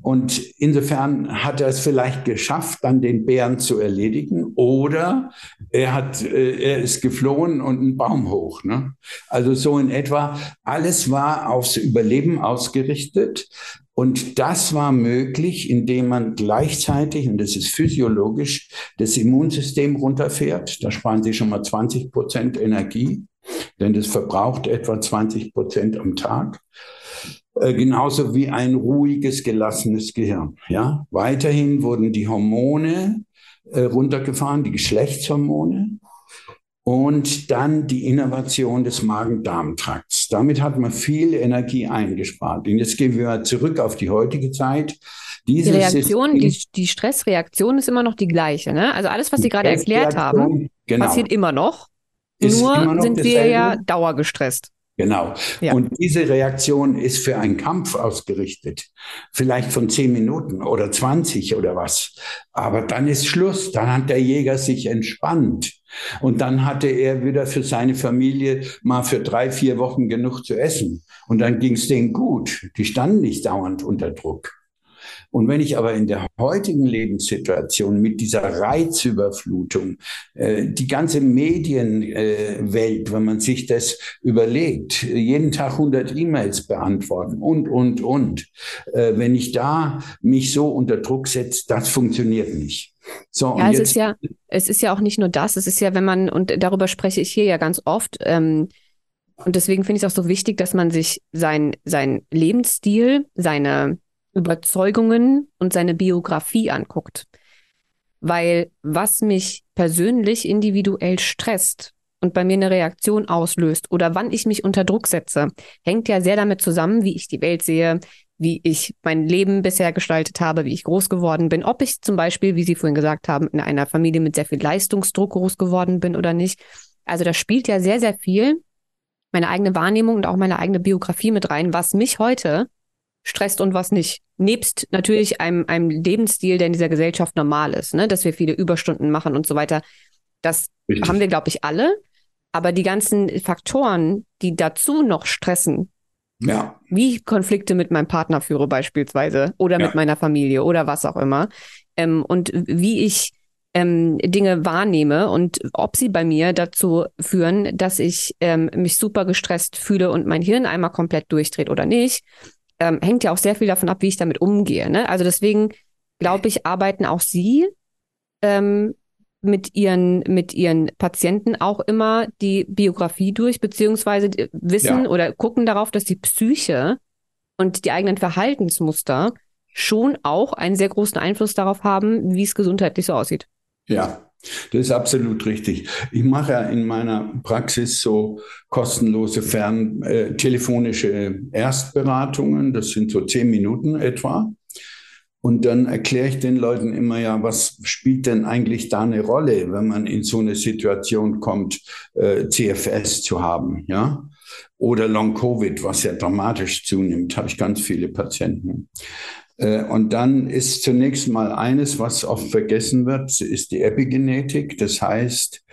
Und insofern hat er es vielleicht geschafft, dann den Bären zu erledigen, oder er hat, äh, er ist geflohen und einen Baum hoch. Ne? Also so in etwa. Alles war aufs Überleben ausgerichtet. Und das war möglich, indem man gleichzeitig, und das ist physiologisch, das Immunsystem runterfährt. Da sparen Sie schon mal 20 Prozent Energie, denn das verbraucht etwa 20 Prozent am Tag. Äh, genauso wie ein ruhiges, gelassenes Gehirn. Ja? Weiterhin wurden die Hormone äh, runtergefahren, die Geschlechtshormone und dann die Innovation des Magen-Darm-Trakts. Damit hat man viel Energie eingespart. Und jetzt gehen wir zurück auf die heutige Zeit. Dieses die Reaktion, die, die, Stressreaktion ist immer noch die gleiche. Ne? Also alles, was Sie gerade erklärt haben, genau. passiert immer noch. Ist Nur immer noch sind wir ja dauergestresst. Genau. Ja. Und diese Reaktion ist für einen Kampf ausgerichtet. Vielleicht von zehn Minuten oder 20 oder was. Aber dann ist Schluss. Dann hat der Jäger sich entspannt. Und dann hatte er wieder für seine Familie mal für drei, vier Wochen genug zu essen. Und dann ging es denen gut. Die standen nicht dauernd unter Druck. Und wenn ich aber in der heutigen Lebenssituation mit dieser Reizüberflutung, äh, die ganze Medienwelt, äh, wenn man sich das überlegt, jeden Tag 100 E-Mails beantworten und, und, und, äh, wenn ich da mich so unter Druck setze, das funktioniert nicht. So, ja, es ist ja, es ist ja auch nicht nur das, es ist ja, wenn man, und darüber spreche ich hier ja ganz oft, ähm, und deswegen finde ich es auch so wichtig, dass man sich sein, sein Lebensstil, seine Überzeugungen und seine Biografie anguckt. Weil was mich persönlich individuell stresst und bei mir eine Reaktion auslöst oder wann ich mich unter Druck setze, hängt ja sehr damit zusammen, wie ich die Welt sehe, wie ich mein Leben bisher gestaltet habe, wie ich groß geworden bin, ob ich zum Beispiel, wie Sie vorhin gesagt haben, in einer Familie mit sehr viel Leistungsdruck groß geworden bin oder nicht. Also da spielt ja sehr, sehr viel meine eigene Wahrnehmung und auch meine eigene Biografie mit rein, was mich heute stresst und was nicht. Nebst natürlich einem, einem Lebensstil, der in dieser Gesellschaft normal ist, ne? dass wir viele Überstunden machen und so weiter. Das Richtig. haben wir, glaube ich, alle. Aber die ganzen Faktoren, die dazu noch stressen, ja. wie Konflikte mit meinem Partner führe beispielsweise oder ja. mit meiner Familie oder was auch immer, ähm, und wie ich ähm, Dinge wahrnehme und ob sie bei mir dazu führen, dass ich ähm, mich super gestresst fühle und mein Hirn einmal komplett durchdreht oder nicht, ähm, hängt ja auch sehr viel davon ab, wie ich damit umgehe. Ne? Also deswegen glaube ich, arbeiten auch Sie ähm, mit ihren, mit ihren Patienten auch immer die Biografie durch, beziehungsweise wissen ja. oder gucken darauf, dass die Psyche und die eigenen Verhaltensmuster schon auch einen sehr großen Einfluss darauf haben, wie es gesundheitlich so aussieht. Ja, das ist absolut richtig. Ich mache ja in meiner Praxis so kostenlose fern äh, telefonische Erstberatungen. Das sind so zehn Minuten etwa. Und dann erkläre ich den Leuten immer ja, was spielt denn eigentlich da eine Rolle, wenn man in so eine Situation kommt, äh, CFS zu haben, ja? Oder Long Covid, was ja dramatisch zunimmt, habe ich ganz viele Patienten. Äh, und dann ist zunächst mal eines, was oft vergessen wird, ist die Epigenetik. Das heißt,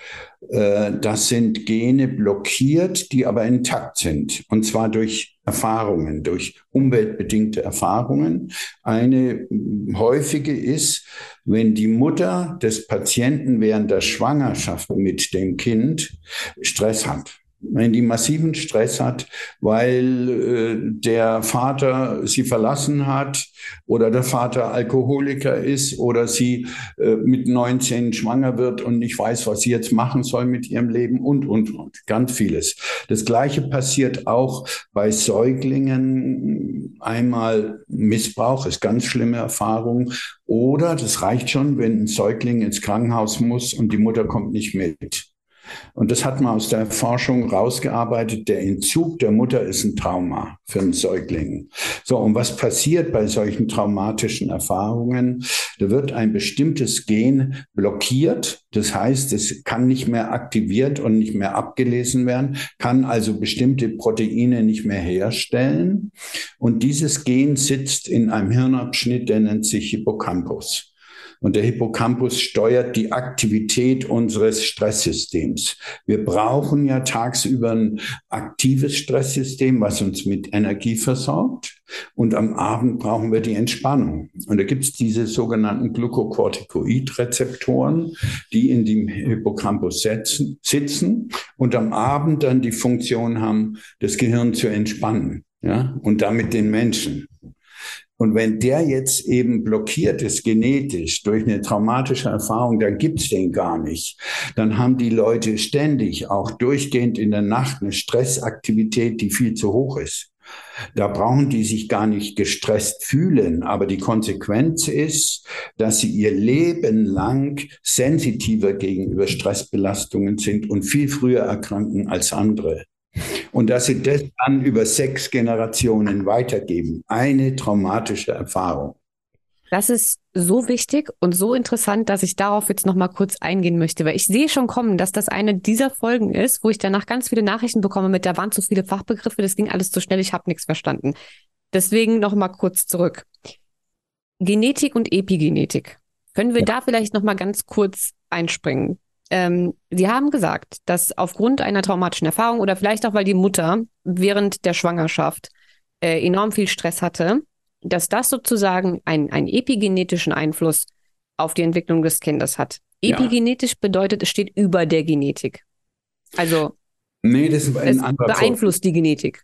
äh, das sind Gene blockiert, die aber intakt sind. Und zwar durch Erfahrungen, durch umweltbedingte Erfahrungen. Eine häufige ist, wenn die Mutter des Patienten während der Schwangerschaft mit dem Kind Stress hat wenn die massiven Stress hat, weil äh, der Vater sie verlassen hat oder der Vater Alkoholiker ist oder sie äh, mit 19 schwanger wird und nicht weiß, was sie jetzt machen soll mit ihrem Leben und, und, und. Ganz vieles. Das Gleiche passiert auch bei Säuglingen. Einmal Missbrauch ist ganz schlimme Erfahrung. Oder das reicht schon, wenn ein Säugling ins Krankenhaus muss und die Mutter kommt nicht mit Und das hat man aus der Forschung rausgearbeitet. Der Entzug der Mutter ist ein Trauma für einen Säugling. So, und was passiert bei solchen traumatischen Erfahrungen? Da wird ein bestimmtes Gen blockiert. Das heißt, es kann nicht mehr aktiviert und nicht mehr abgelesen werden, kann also bestimmte Proteine nicht mehr herstellen. Und dieses Gen sitzt in einem Hirnabschnitt, der nennt sich Hippocampus. Und der Hippocampus steuert die Aktivität unseres Stresssystems. Wir brauchen ja tagsüber ein aktives Stresssystem, was uns mit Energie versorgt. Und am Abend brauchen wir die Entspannung. Und da gibt es diese sogenannten Glucocorticoid-Rezeptoren, die in dem Hippocampus setzen, sitzen und am Abend dann die Funktion haben, das Gehirn zu entspannen. Ja, und damit den Menschen. Und wenn der jetzt eben blockiert ist genetisch durch eine traumatische Erfahrung, dann gibt's den gar nicht. Dann haben die Leute ständig, auch durchgehend in der Nacht, eine Stressaktivität, die viel zu hoch ist. Da brauchen die sich gar nicht gestresst fühlen, aber die Konsequenz ist, dass sie ihr Leben lang sensitiver gegenüber Stressbelastungen sind und viel früher erkranken als andere. Und dass sie das dann über sechs Generationen weitergeben. Eine traumatische Erfahrung. Das ist so wichtig und so interessant, dass ich darauf jetzt noch mal kurz eingehen möchte, weil ich sehe schon kommen, dass das eine dieser Folgen ist, wo ich danach ganz viele Nachrichten bekomme mit, da waren zu viele Fachbegriffe, das ging alles zu schnell, ich habe nichts verstanden. Deswegen noch mal kurz zurück. Genetik und Epigenetik. Können wir ja. da vielleicht noch mal ganz kurz einspringen? Ähm, Sie haben gesagt, dass aufgrund einer traumatischen Erfahrung oder vielleicht auch, weil die Mutter während der Schwangerschaft äh, enorm viel Stress hatte, dass das sozusagen einen epigenetischen Einfluss auf die Entwicklung des Kindes hat. Epigenetisch ja. bedeutet, es steht über der Genetik. Also nee, das ist ein es beeinflusst Form. die Genetik.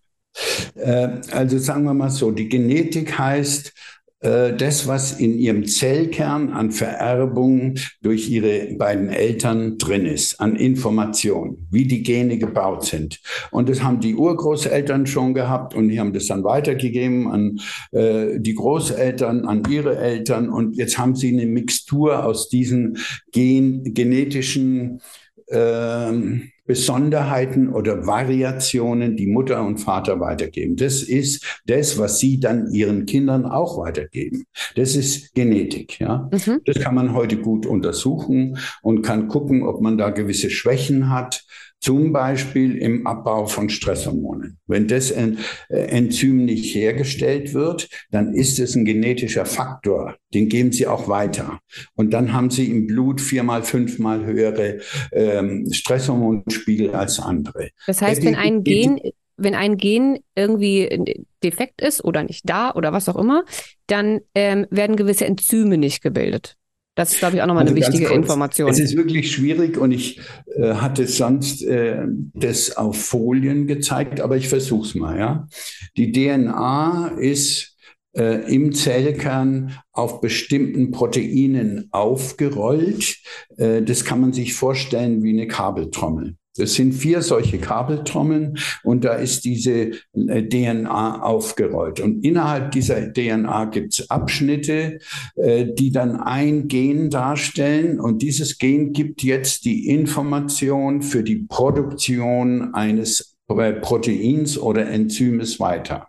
Äh, also sagen wir mal so, die Genetik heißt, das, was in ihrem Zellkern an Vererbung durch ihre beiden Eltern drin ist, an Information, wie die Gene gebaut sind. Und das haben die Urgroßeltern schon gehabt und die haben das dann weitergegeben an äh, die Großeltern, an ihre Eltern. Und jetzt haben sie eine Mixtur aus diesen gen genetischen ähm, Besonderheiten oder Variationen, die Mutter und Vater weitergeben. Das ist das, was sie dann ihren Kindern auch weitergeben. Das ist Genetik. Ja, mhm. das kann man heute gut untersuchen und kann gucken, ob man da gewisse Schwächen hat zum Beispiel im Abbau von Stresshormonen. Wenn das äh, Enzym nicht hergestellt wird, dann ist es ein genetischer Faktor. Den geben Sie auch weiter. Und dann haben Sie im Blut viermal, fünfmal höhere ähm, Stresshormonspiegel als andere. Das heißt, wenn ein Gen, wenn ein Gen irgendwie defekt ist oder nicht da oder was auch immer, dann ähm, werden gewisse Enzyme nicht gebildet. Das ist, glaube ich, auch nochmal also eine wichtige kurz, Information. Es ist wirklich schwierig und ich äh, hatte sonst äh, das auf Folien gezeigt, aber ich versuche es mal. Ja? Die DNA ist äh, im Zellkern auf bestimmten Proteinen aufgerollt. Äh, das kann man sich vorstellen wie eine Kabeltrommel. Es sind vier solche Kabeltrommeln und da ist diese äh, DNA aufgerollt. Und innerhalb dieser DNA gibt es Abschnitte, äh, die dann ein Gen darstellen. Und dieses Gen gibt jetzt die Information für die Produktion eines Proteins oder Enzymes weiter.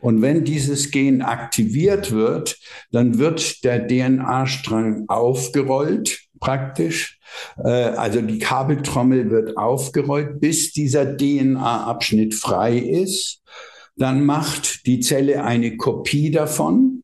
Und wenn dieses Gen aktiviert wird, dann wird der DNA-Strang aufgerollt praktisch. Äh, also die Kabeltrommel wird aufgerollt, bis dieser DNA-Abschnitt frei ist. Dann macht die Zelle eine Kopie davon.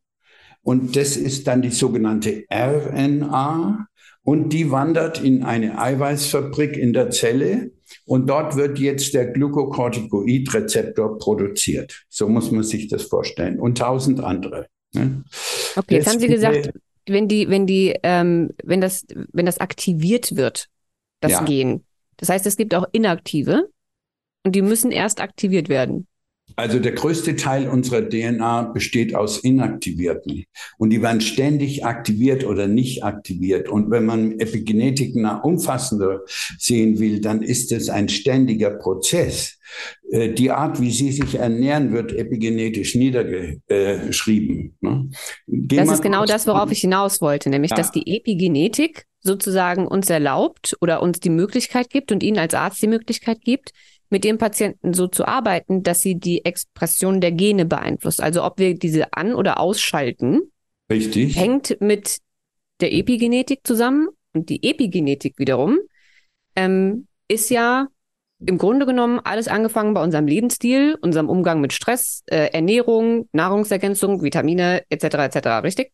Und das ist dann die sogenannte RNA. Und die wandert in eine Eiweißfabrik in der Zelle. Und dort wird jetzt der Glucocorticoid-Rezeptor produziert. So muss man sich das vorstellen. Und tausend andere. Ne? Okay, jetzt haben Sie gesagt, wenn die, wenn die, ähm, wenn das, wenn das aktiviert wird, das ja. Gen. Das heißt, es gibt auch inaktive und die müssen erst aktiviert werden. Also der größte Teil unserer DNA besteht aus Inaktivierten und die werden ständig aktiviert oder nicht aktiviert. Und wenn man Epigenetik umfassender sehen will, dann ist es ein ständiger Prozess. Äh, die Art, wie sie sich ernähren, wird epigenetisch niedergeschrieben. Ne? Das ist genau das, worauf ich hinaus wollte, nämlich ja. dass die Epigenetik sozusagen uns erlaubt oder uns die Möglichkeit gibt und Ihnen als Arzt die Möglichkeit gibt, mit dem Patienten so zu arbeiten, dass sie die Expression der Gene beeinflusst. Also ob wir diese an- oder ausschalten, Richtig. hängt mit der Epigenetik zusammen. Und die Epigenetik wiederum ähm, ist ja im Grunde genommen alles angefangen bei unserem Lebensstil, unserem Umgang mit Stress, äh, Ernährung, Nahrungsergänzung, Vitamine etc. etc. Richtig?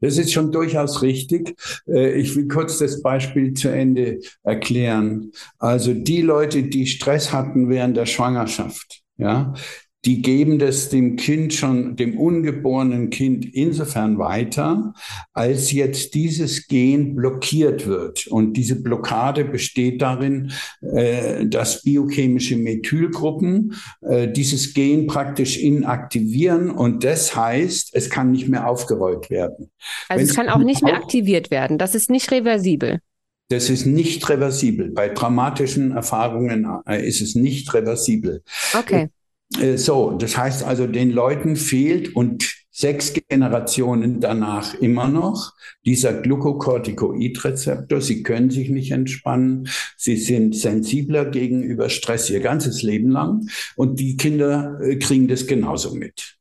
Das ist schon durchaus richtig. Äh, ich will kurz das Beispiel zu Ende erklären. Also die Leute, die Stress hatten während der Schwangerschaft, ja, die geben das dem Kind schon, dem ungeborenen Kind insofern weiter, als jetzt dieses Gen blockiert wird. Und diese Blockade besteht darin, äh, dass biochemische Methylgruppen äh, dieses Gen praktisch inaktivieren. Und das heißt, es kann nicht mehr aufgerollt werden. Also Wenn's es kann auch nicht mehr aktiviert werden. Das ist nicht reversibel. Das ist nicht reversibel. Bei traumatischen Erfahrungen äh, ist es nicht reversibel. Okay. Äh, so, das heißt also, den Leuten fehlt und sechs Generationen danach immer noch dieser Glucocorticoid-Rezeptor. Sie können sich nicht entspannen. Sie sind sensibler gegenüber Stress ihr ganzes Leben lang. Und die Kinder äh, kriegen das genauso mit.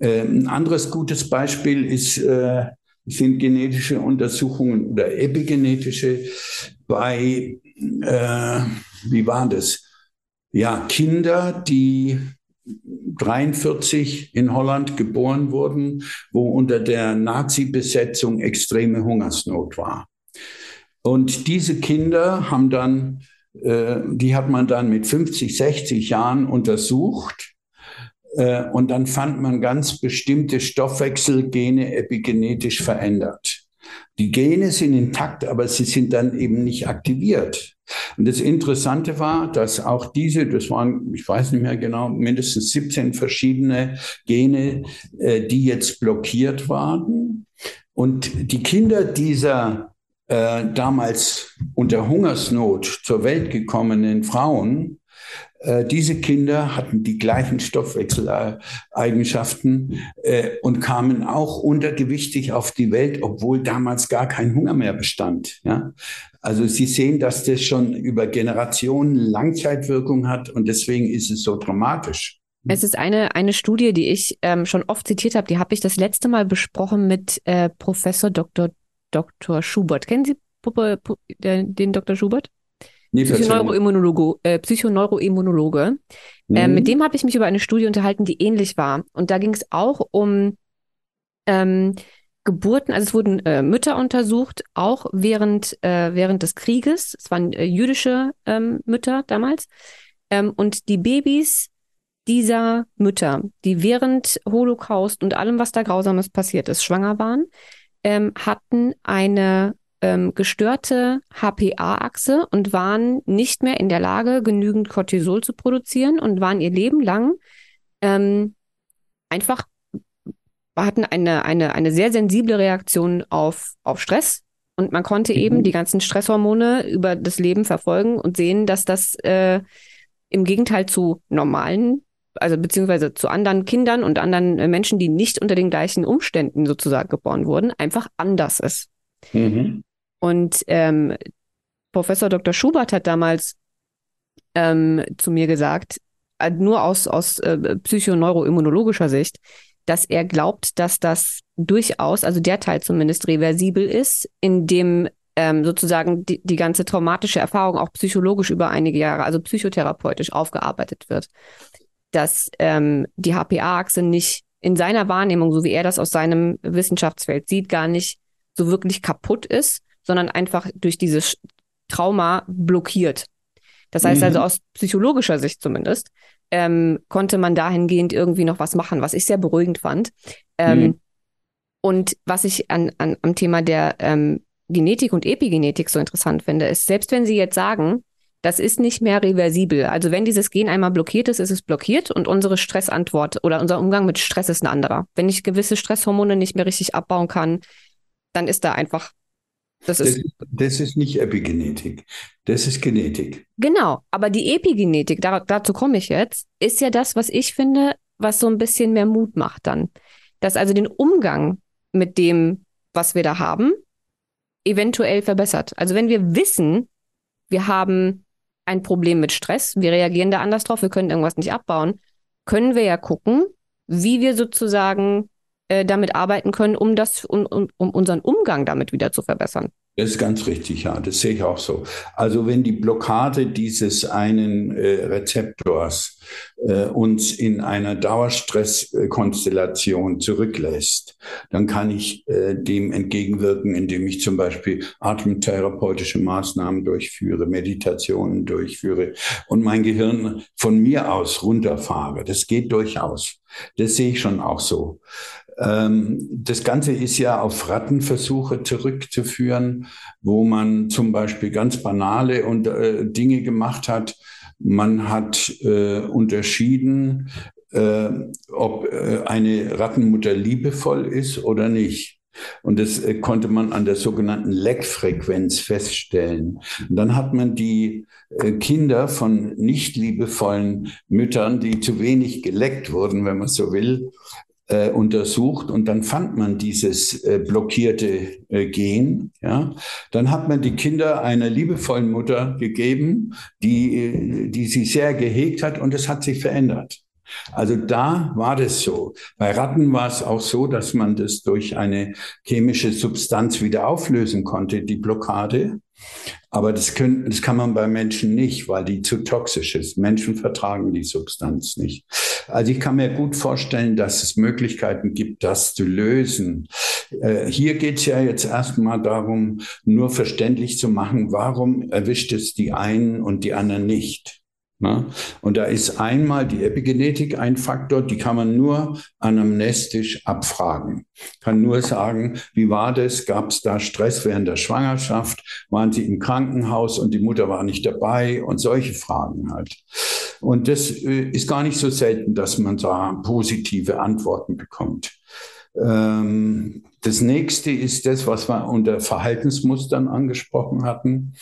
Ähm, ein anderes gutes Beispiel ist, äh, sind genetische Untersuchungen oder epigenetische bei, äh, wie war das? Ja, Kinder, die 43 in Holland geboren wurden, wo unter der Nazi-Besetzung extreme Hungersnot war. Und diese Kinder haben dann, äh, die hat man dann mit 50, 60 Jahren untersucht. Äh, und dann fand man ganz bestimmte Stoffwechselgene epigenetisch verändert. Die Gene sind intakt, aber sie sind dann eben nicht aktiviert. Und das Interessante war, dass auch diese, das waren, ich weiß nicht mehr genau, mindestens 17 verschiedene Gene, äh, die jetzt blockiert waren. Und die Kinder dieser äh, damals unter Hungersnot zur Welt gekommenen Frauen, diese Kinder hatten die gleichen Stoffwechseleigenschaften äh, und kamen auch untergewichtig auf die Welt, obwohl damals gar kein Hunger mehr bestand. Ja? Also Sie sehen, dass das schon über Generationen Langzeitwirkung hat und deswegen ist es so dramatisch. Es ist eine, eine Studie, die ich ähm, schon oft zitiert habe, die habe ich das letzte Mal besprochen mit äh, Professor Dr. Dr. Schubert. Kennen Sie den Dr. Schubert? Nee, Psychoneuroimmunologe. Äh, Psychoneuroimmunologe. Mhm. Äh, mit dem habe ich mich über eine Studie unterhalten, die ähnlich war. Und da ging es auch um ähm, Geburten, also es wurden äh, Mütter untersucht, auch während, äh, während des Krieges. Es waren äh, jüdische ähm, Mütter damals. Ähm, und die Babys dieser Mütter, die während Holocaust und allem, was da Grausames passiert ist, schwanger waren, ähm, hatten eine ähm, gestörte HPA-Achse und waren nicht mehr in der Lage, genügend Cortisol zu produzieren und waren ihr Leben lang ähm, einfach hatten eine, eine, eine sehr sensible Reaktion auf, auf Stress. Und man konnte mhm. eben die ganzen Stresshormone über das Leben verfolgen und sehen, dass das äh, im Gegenteil zu normalen, also beziehungsweise zu anderen Kindern und anderen äh, Menschen, die nicht unter den gleichen Umständen sozusagen geboren wurden, einfach anders ist. Mhm. Und ähm, Professor Dr. Schubert hat damals ähm, zu mir gesagt, äh, nur aus, aus äh, psychoneuroimmunologischer Sicht, dass er glaubt, dass das durchaus, also der Teil zumindest reversibel ist, indem ähm, sozusagen die, die ganze traumatische Erfahrung auch psychologisch über einige Jahre, also psychotherapeutisch aufgearbeitet wird. Dass ähm, die HPA-Achse nicht in seiner Wahrnehmung, so wie er das aus seinem Wissenschaftsfeld sieht, gar nicht so wirklich kaputt ist, sondern einfach durch dieses Trauma blockiert. Das heißt also mhm. also aus psychologischer Sicht zumindest, ähm, konnte man dahingehend irgendwie noch was machen, was ich sehr beruhigend fand. Ähm, mhm. Und was ich an, an, am Thema der ähm, Genetik und Epigenetik so interessant finde, ist, selbst wenn Sie jetzt sagen, das ist nicht mehr reversibel. Also wenn dieses Gen einmal blockiert ist, ist es blockiert und unsere Stressantwort oder unser Umgang mit Stress ist ein anderer. Wenn ich gewisse Stresshormone nicht mehr richtig abbauen kann, dann ist da einfach das ist, das ist, nicht Epigenetik, das ist Genetik. Genau, aber die Epigenetik, da, dazu komme ich jetzt, ist ja das, was ich finde, was so ein bisschen mehr Mut macht dann. Dass also den Umgang mit dem, was wir da haben, eventuell verbessert. Also wenn wir wissen, wir haben ein Problem mit Stress, wir reagieren da anders drauf, wir können irgendwas nicht abbauen, können wir ja gucken, wie wir sozusagen äh, damit arbeiten können, um das, um, um, um unseren Umgang damit wieder zu verbessern. Das ist ganz richtig, ja, das sehe ich auch so. Also wenn die Blockade dieses einen äh, Rezeptors äh, uns in einer Dauerstresskonstellation zurücklässt, dann kann ich äh, dem entgegenwirken, indem ich zum Beispiel atemtherapeutische Maßnahmen durchführe, Meditationen durchführe und mein Gehirn von mir aus runterfahre. Das geht durchaus. Das sehe ich schon auch so. Ähm, das Ganze ist ja auf Rattenversuche zurückzuführen, wo man zum Beispiel ganz banale und, äh, Dinge gemacht hat. Man hat äh, unterschieden, äh, ob äh, eine Rattenmutter liebevoll ist oder nicht. Und das äh, konnte man an der sogenannten Leckfrequenz feststellen. Und dann hat man die äh, Kinder von nicht liebevollen Müttern, die zu wenig geleckt wurden, wenn man so will, äh, untersucht und dann fand man dieses äh, blockierte äh, Gen. Ja, dann hat man die Kinder einer liebevollen Mutter gegeben, die, äh, die sie sehr gehegt hat und es hat sich verändert. Also da war das so. Bei Ratten war es auch so, dass man das durch eine chemische Substanz wieder auflösen konnte, die Blockade. Aber das, können, das kann man bei Menschen nicht, weil die zu toxisch ist. Menschen vertragen die Substanz nicht. Also ich kann mir gut vorstellen, dass es Möglichkeiten gibt, das zu lösen. Äh, hier geht es ja jetzt erstmal darum, nur verständlich zu machen, warum erwischt es die einen und die anderen nicht. Ne? Und da ist einmal die Epigenetik ein Faktor, die kann man nur anamnestisch abfragen. Kann nur sagen, wie war das? Gab es da Stress während der Schwangerschaft? Waren sie im Krankenhaus und die Mutter war nicht dabei? Und solche Fragen halt. Und das äh, ist gar nicht so selten, dass man da positive Antworten bekommt. Ähm, das nächste ist das, was wir unter Verhaltensmustern angesprochen hatten.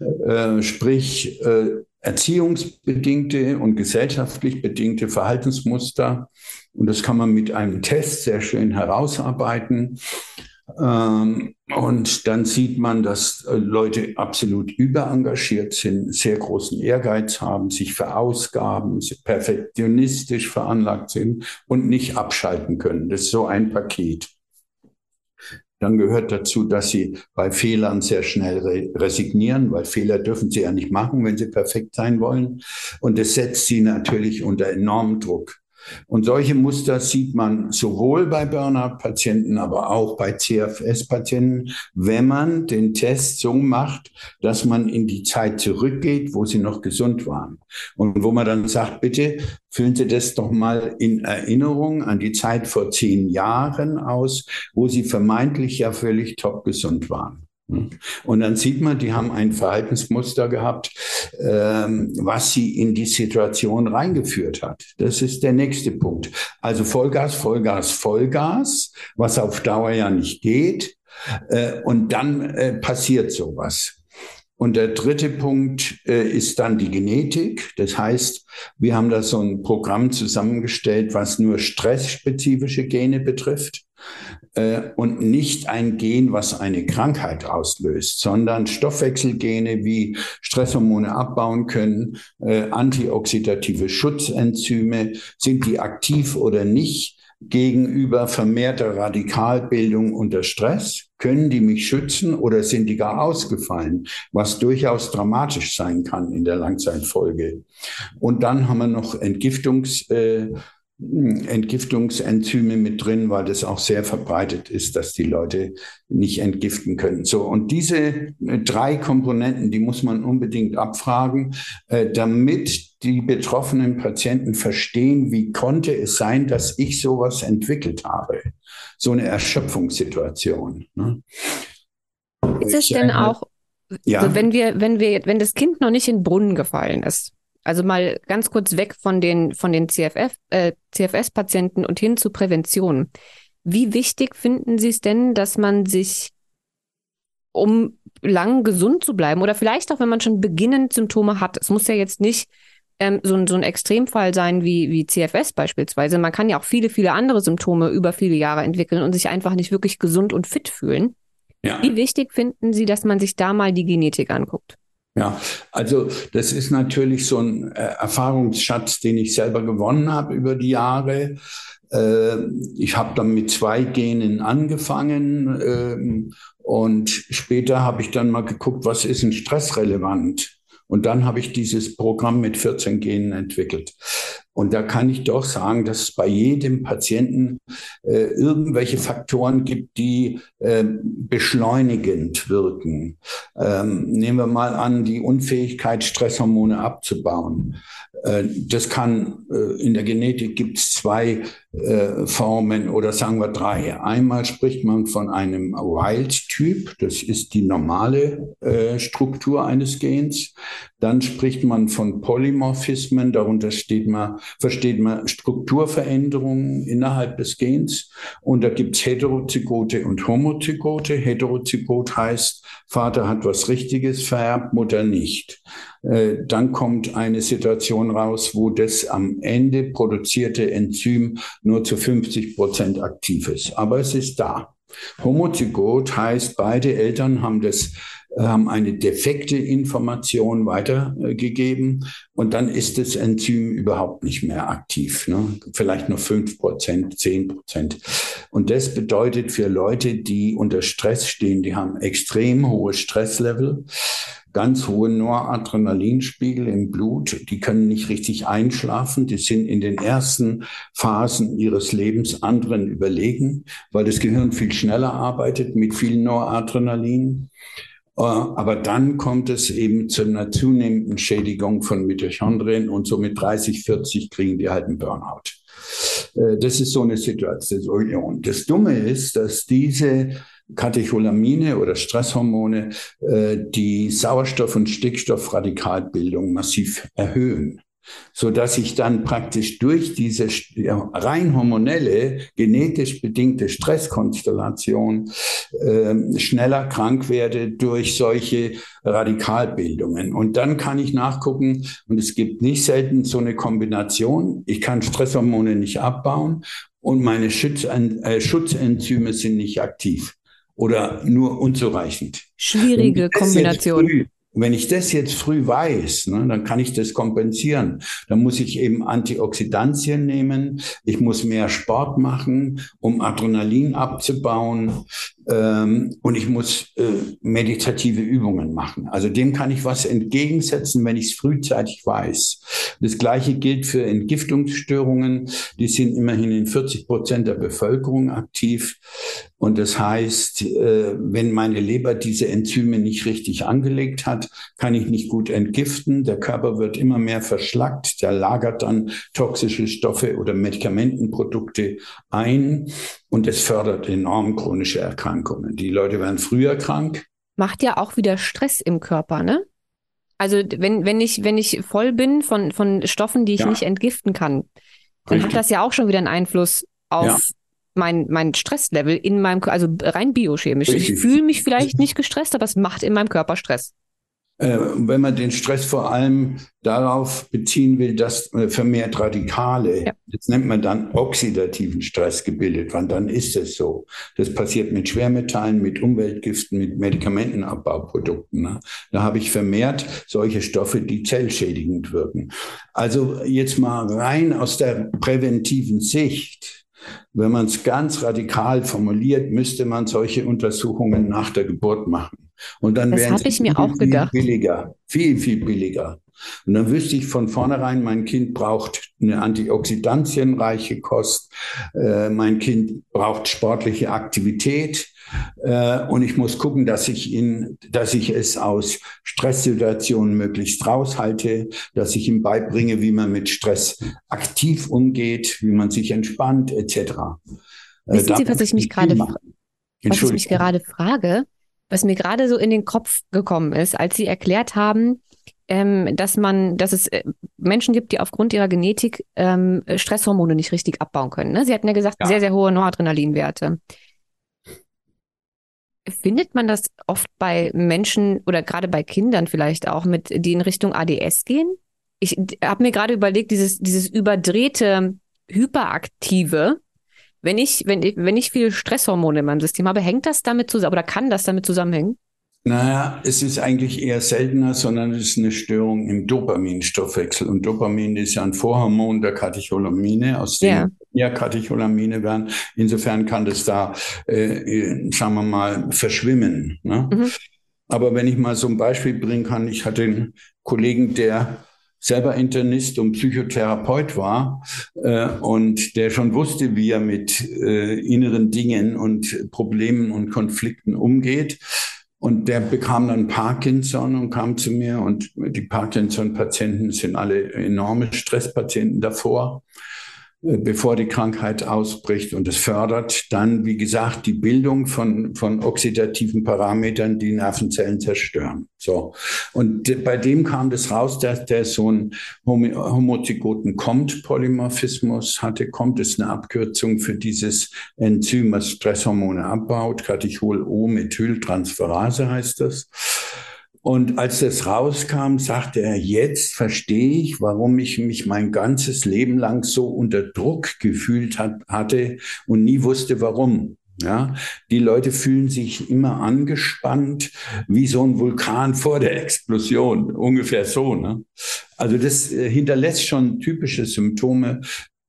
Äh, sprich, äh, erziehungsbedingte und gesellschaftlich bedingte Verhaltensmuster. Und das kann man mit einem Test sehr schön herausarbeiten. Ähm, und dann sieht man, dass äh, Leute absolut überengagiert sind, sehr großen Ehrgeiz haben, sich verausgaben, perfektionistisch veranlagt sind und nicht abschalten können. Das ist so ein Paket. Dann gehört dazu, dass sie bei Fehlern sehr schnell re resignieren, weil Fehler dürfen sie ja nicht machen, wenn sie perfekt sein wollen. Und es setzt sie natürlich unter enormen Druck. Und solche Muster sieht man sowohl bei Burnout-Patienten, aber auch bei CFS-Patienten, wenn man den Test so macht, dass man in die Zeit zurückgeht, wo sie noch gesund waren. Und wo man dann sagt, bitte füllen Sie das doch mal in Erinnerung an die Zeit vor zehn Jahren aus, wo Sie vermeintlich ja völlig top gesund waren. Und dann sieht man, die haben ein Verhaltensmuster gehabt, ähm, was sie in die Situation reingeführt hat. Das ist der nächste Punkt. Also Vollgas, Vollgas, Vollgas, was auf Dauer ja nicht geht. Äh, und dann äh, passiert sowas. Und der dritte Punkt äh, ist dann die Genetik. Das heißt, wir haben da so ein Programm zusammengestellt, was nur stressspezifische Gene betrifft und nicht ein Gen, was eine Krankheit auslöst, sondern Stoffwechselgene wie Stresshormone abbauen können, äh, antioxidative Schutzenzyme, sind die aktiv oder nicht gegenüber vermehrter Radikalbildung unter Stress? Können die mich schützen oder sind die gar ausgefallen, was durchaus dramatisch sein kann in der Langzeitfolge? Und dann haben wir noch Entgiftungs- äh, Entgiftungsenzyme mit drin, weil das auch sehr verbreitet ist, dass die Leute nicht entgiften können. So, und diese äh, drei Komponenten, die muss man unbedingt abfragen, äh, damit die betroffenen Patienten verstehen, wie konnte es sein, dass ich sowas entwickelt habe. So eine Erschöpfungssituation. Ne? Ist es denn auch, ja. also wenn wir, wenn wir, wenn das Kind noch nicht in den Brunnen gefallen ist, also mal ganz kurz weg von den, von den CFF, äh, CFS-Patienten und hin zu Prävention. Wie wichtig finden Sie es denn, dass man sich, um lang gesund zu bleiben oder vielleicht auch, wenn man schon beginnend Symptome hat, es muss ja jetzt nicht ähm, so, ein, so ein Extremfall sein wie, wie CFS beispielsweise. Man kann ja auch viele, viele andere Symptome über viele Jahre entwickeln und sich einfach nicht wirklich gesund und fit fühlen. Ja. Wie wichtig finden Sie, dass man sich da mal die Genetik anguckt? Ja, also das ist natürlich so ein äh, Erfahrungsschatz, den ich selber gewonnen habe über die Jahre. Äh, ich habe dann mit zwei Genen angefangen äh, und später habe ich dann mal geguckt, was ist ein stressrelevant. Und dann habe ich dieses Programm mit 14 Genen entwickelt. Und da kann ich doch sagen, dass es bei jedem Patienten äh, irgendwelche Faktoren gibt, die äh, beschleunigend wirken. Ähm, nehmen wir mal an, die Unfähigkeit, Stresshormone abzubauen. Äh, das kann, äh, in der Genetik gibt es zwei äh, Formen oder sagen wir drei. Einmal spricht man von einem Wild-Typ, das ist die normale Struktur eines Gens. Dann spricht man von Polymorphismen, darunter steht man, versteht man Strukturveränderungen innerhalb des Gens. Und da gibt es Heterozygote und Homozygote. Heterozygot heißt, Vater hat was Richtiges vererbt, Mutter nicht. Äh, dann kommt eine Situation raus, wo das am Ende produzierte Enzym nur zu 50 Prozent aktiv ist. Aber es ist da. Homozygot heißt, beide Eltern haben das haben eine defekte Information weitergegeben und dann ist das Enzym überhaupt nicht mehr aktiv. Ne? Vielleicht nur fünf Prozent, zehn Prozent. Und das bedeutet für Leute, die unter Stress stehen, die haben extrem hohe Stresslevel, ganz hohe Noradrenalinspiegel im Blut, die können nicht richtig einschlafen, die sind in den ersten Phasen ihres Lebens anderen überlegen, weil das Gehirn viel schneller arbeitet mit viel Noradrenalin. Äh, aber dann kommt es eben zu einer zunehmenden Schädigung von Mitochondrien und so mit 30, 40 kriegen die halt einen Burnout. Äh, das ist so eine Situation. Das Dumme ist, dass diese Katecholamine oder Stresshormone äh, die Sauerstoff- und Stickstoffradikalbildung massiv erhöhen so dass ich dann praktisch durch diese rein hormonelle, genetisch bedingte Stresskonstellation äh, schneller krank werde durch solche Radikalbildungen. Und dann kann ich nachgucken, und es gibt nicht selten so eine Kombination, ich kann Stresshormone nicht abbauen und meine äh, Schutzenzyme sind nicht aktiv oder nur unzureichend. Schwierige Kombination. Wenn ich das jetzt früh weiß, ne, dann kann ich das kompensieren. Dann muss ich eben Antioxidantien nehmen. Ich muss mehr Sport machen, um Adrenalin abzubauen. Ähm, und ich muss äh, meditative Übungen machen. Also dem kann ich was entgegensetzen, wenn ich es frühzeitig weiß. Das Gleiche gilt für Entgiftungsstörungen. Die sind immerhin in 40 Prozent der Bevölkerung aktiv. Und das heißt, äh, wenn meine Leber diese Enzyme nicht richtig angelegt hat, kann ich nicht gut entgiften. Der Körper wird immer mehr verschlackt. Der lagert dann toxische Stoffe oder Medikamentenprodukte ein. Und es fördert enorm chronische Erkrankungen. Die Leute werden früher krank. Macht ja auch wieder Stress im Körper, ne? Also wenn, wenn ich, wenn ich voll bin von, von Stoffen, die ich ja. nicht entgiften kann, dann Richtig. hat das ja auch schon wieder einen Einfluss auf ja. mein, mein Stresslevel in meinem Körper, also rein biochemisch. Richtig. Ich fühle mich vielleicht nicht gestresst, aber es macht in meinem Körper Stress. Äh, wenn man den Stress vor allem darauf beziehen will, dass äh, vermehrt Radikale, ja. das nennt man dann oxidativen Stress gebildet werden, dann ist es so. Das passiert mit Schwermetallen, mit Umweltgiften, mit Medikamentenabbauprodukten. Ne? Da habe ich vermehrt solche Stoffe, die zellschädigend wirken. Also jetzt mal rein aus der präventiven Sicht. Wenn man es ganz radikal formuliert, müsste man solche Untersuchungen nach der Geburt machen. Und dann wäre es viel, viel billiger, viel, viel billiger. Und dann wüsste ich von vornherein, mein Kind braucht eine antioxidantienreiche Kost, äh, mein Kind braucht sportliche Aktivität äh, und ich muss gucken, dass ich ihn, dass ich es aus Stresssituationen möglichst raushalte, dass ich ihm beibringe, wie man mit Stress aktiv umgeht, wie man sich entspannt, etc. Äh, Wissen Sie, was ich mich gerade, was ich mich gerade frage? Was mir gerade so in den Kopf gekommen ist, als Sie erklärt haben, ähm, dass man, dass es äh, Menschen gibt, die aufgrund ihrer Genetik ähm, Stresshormone nicht richtig abbauen können. Ne? Sie hatten ja gesagt, ja. sehr, sehr hohe Noradrenalinwerte. Findet man das oft bei Menschen oder gerade bei Kindern vielleicht auch, mit die in Richtung ADS gehen? Ich habe mir gerade überlegt, dieses, dieses überdrehte, hyperaktive, Wenn ich, wenn, ich, wenn ich viel Stresshormone in meinem System habe, hängt das damit zusammen oder kann das damit zusammenhängen? Naja, es ist eigentlich eher seltener, sondern es ist eine Störung im Dopaminstoffwechsel. Und Dopamin ist ja ein Vorhormon der Katecholamine, aus dem ja. ja Katecholamine werden. Insofern kann das da, äh, sagen wir mal, verschwimmen. Ne? Mhm. Aber wenn ich mal so ein Beispiel bringen kann, ich hatte einen Kollegen, der selber Internist und Psychotherapeut war äh, und der schon wusste, wie er mit äh, inneren Dingen und Problemen und Konflikten umgeht. Und der bekam dann Parkinson und kam zu mir und die Parkinson-Patienten sind alle enorme Stresspatienten davor. Äh, bevor die Krankheit ausbricht. Und es fördert dann, wie gesagt, die Bildung von, von oxidativen Parametern, die Nervenzellen zerstören. So. Und bei dem kam das raus, dass der so einen homozygoten COMT-Polymorphismus hatte. COMT ist eine Abkürzung für dieses Enzym, was Stresshormone abbaut. Catechol-O-Methyltransferase heißt das. Und als das rauskam, sagte er, jetzt verstehe ich, warum ich mich mein ganzes Leben lang so unter Druck gefühlt hat, hatte und nie wusste, warum. Ja, die Leute fühlen sich immer angespannt, wie so ein Vulkan vor der Explosion, ungefähr so. Ne? Also das äh, hinterlässt schon typische Symptome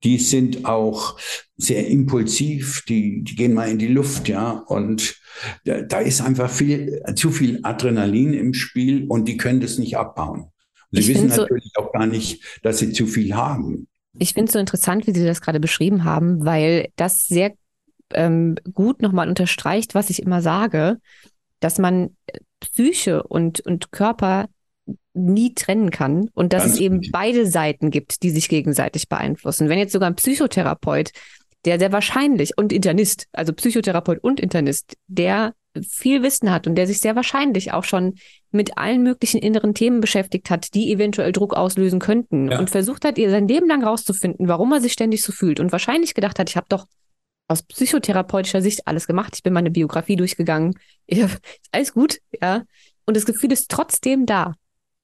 die sind auch sehr impulsiv, die, die gehen mal in die Luft, ja. Und da, da ist einfach viel, zu viel Adrenalin im Spiel und die können das nicht abbauen. Sie wissen natürlich so, auch gar nicht, dass sie zu viel haben. Ich finde es so interessant, wie Sie das gerade beschrieben haben, weil das sehr ähm, gut nochmal unterstreicht, was ich immer sage, dass man Psyche und, und Körper nie trennen kann und dass Ganz es eben beide Seiten gibt, die sich gegenseitig beeinflussen. Wenn jetzt sogar ein Psychotherapeut, der sehr wahrscheinlich und Internist, also Psychotherapeut und Internist, der viel Wissen hat und der sich sehr wahrscheinlich auch schon mit allen möglichen inneren Themen beschäftigt hat, die eventuell Druck auslösen könnten ja. und versucht hat, ihr sein Leben lang rauszufinden, warum er sich ständig so fühlt und wahrscheinlich gedacht hat, ich habe doch aus psychotherapeutischer Sicht alles gemacht, ich bin meine Biografie durchgegangen, ich, alles gut, ja, und das Gefühl ist trotzdem da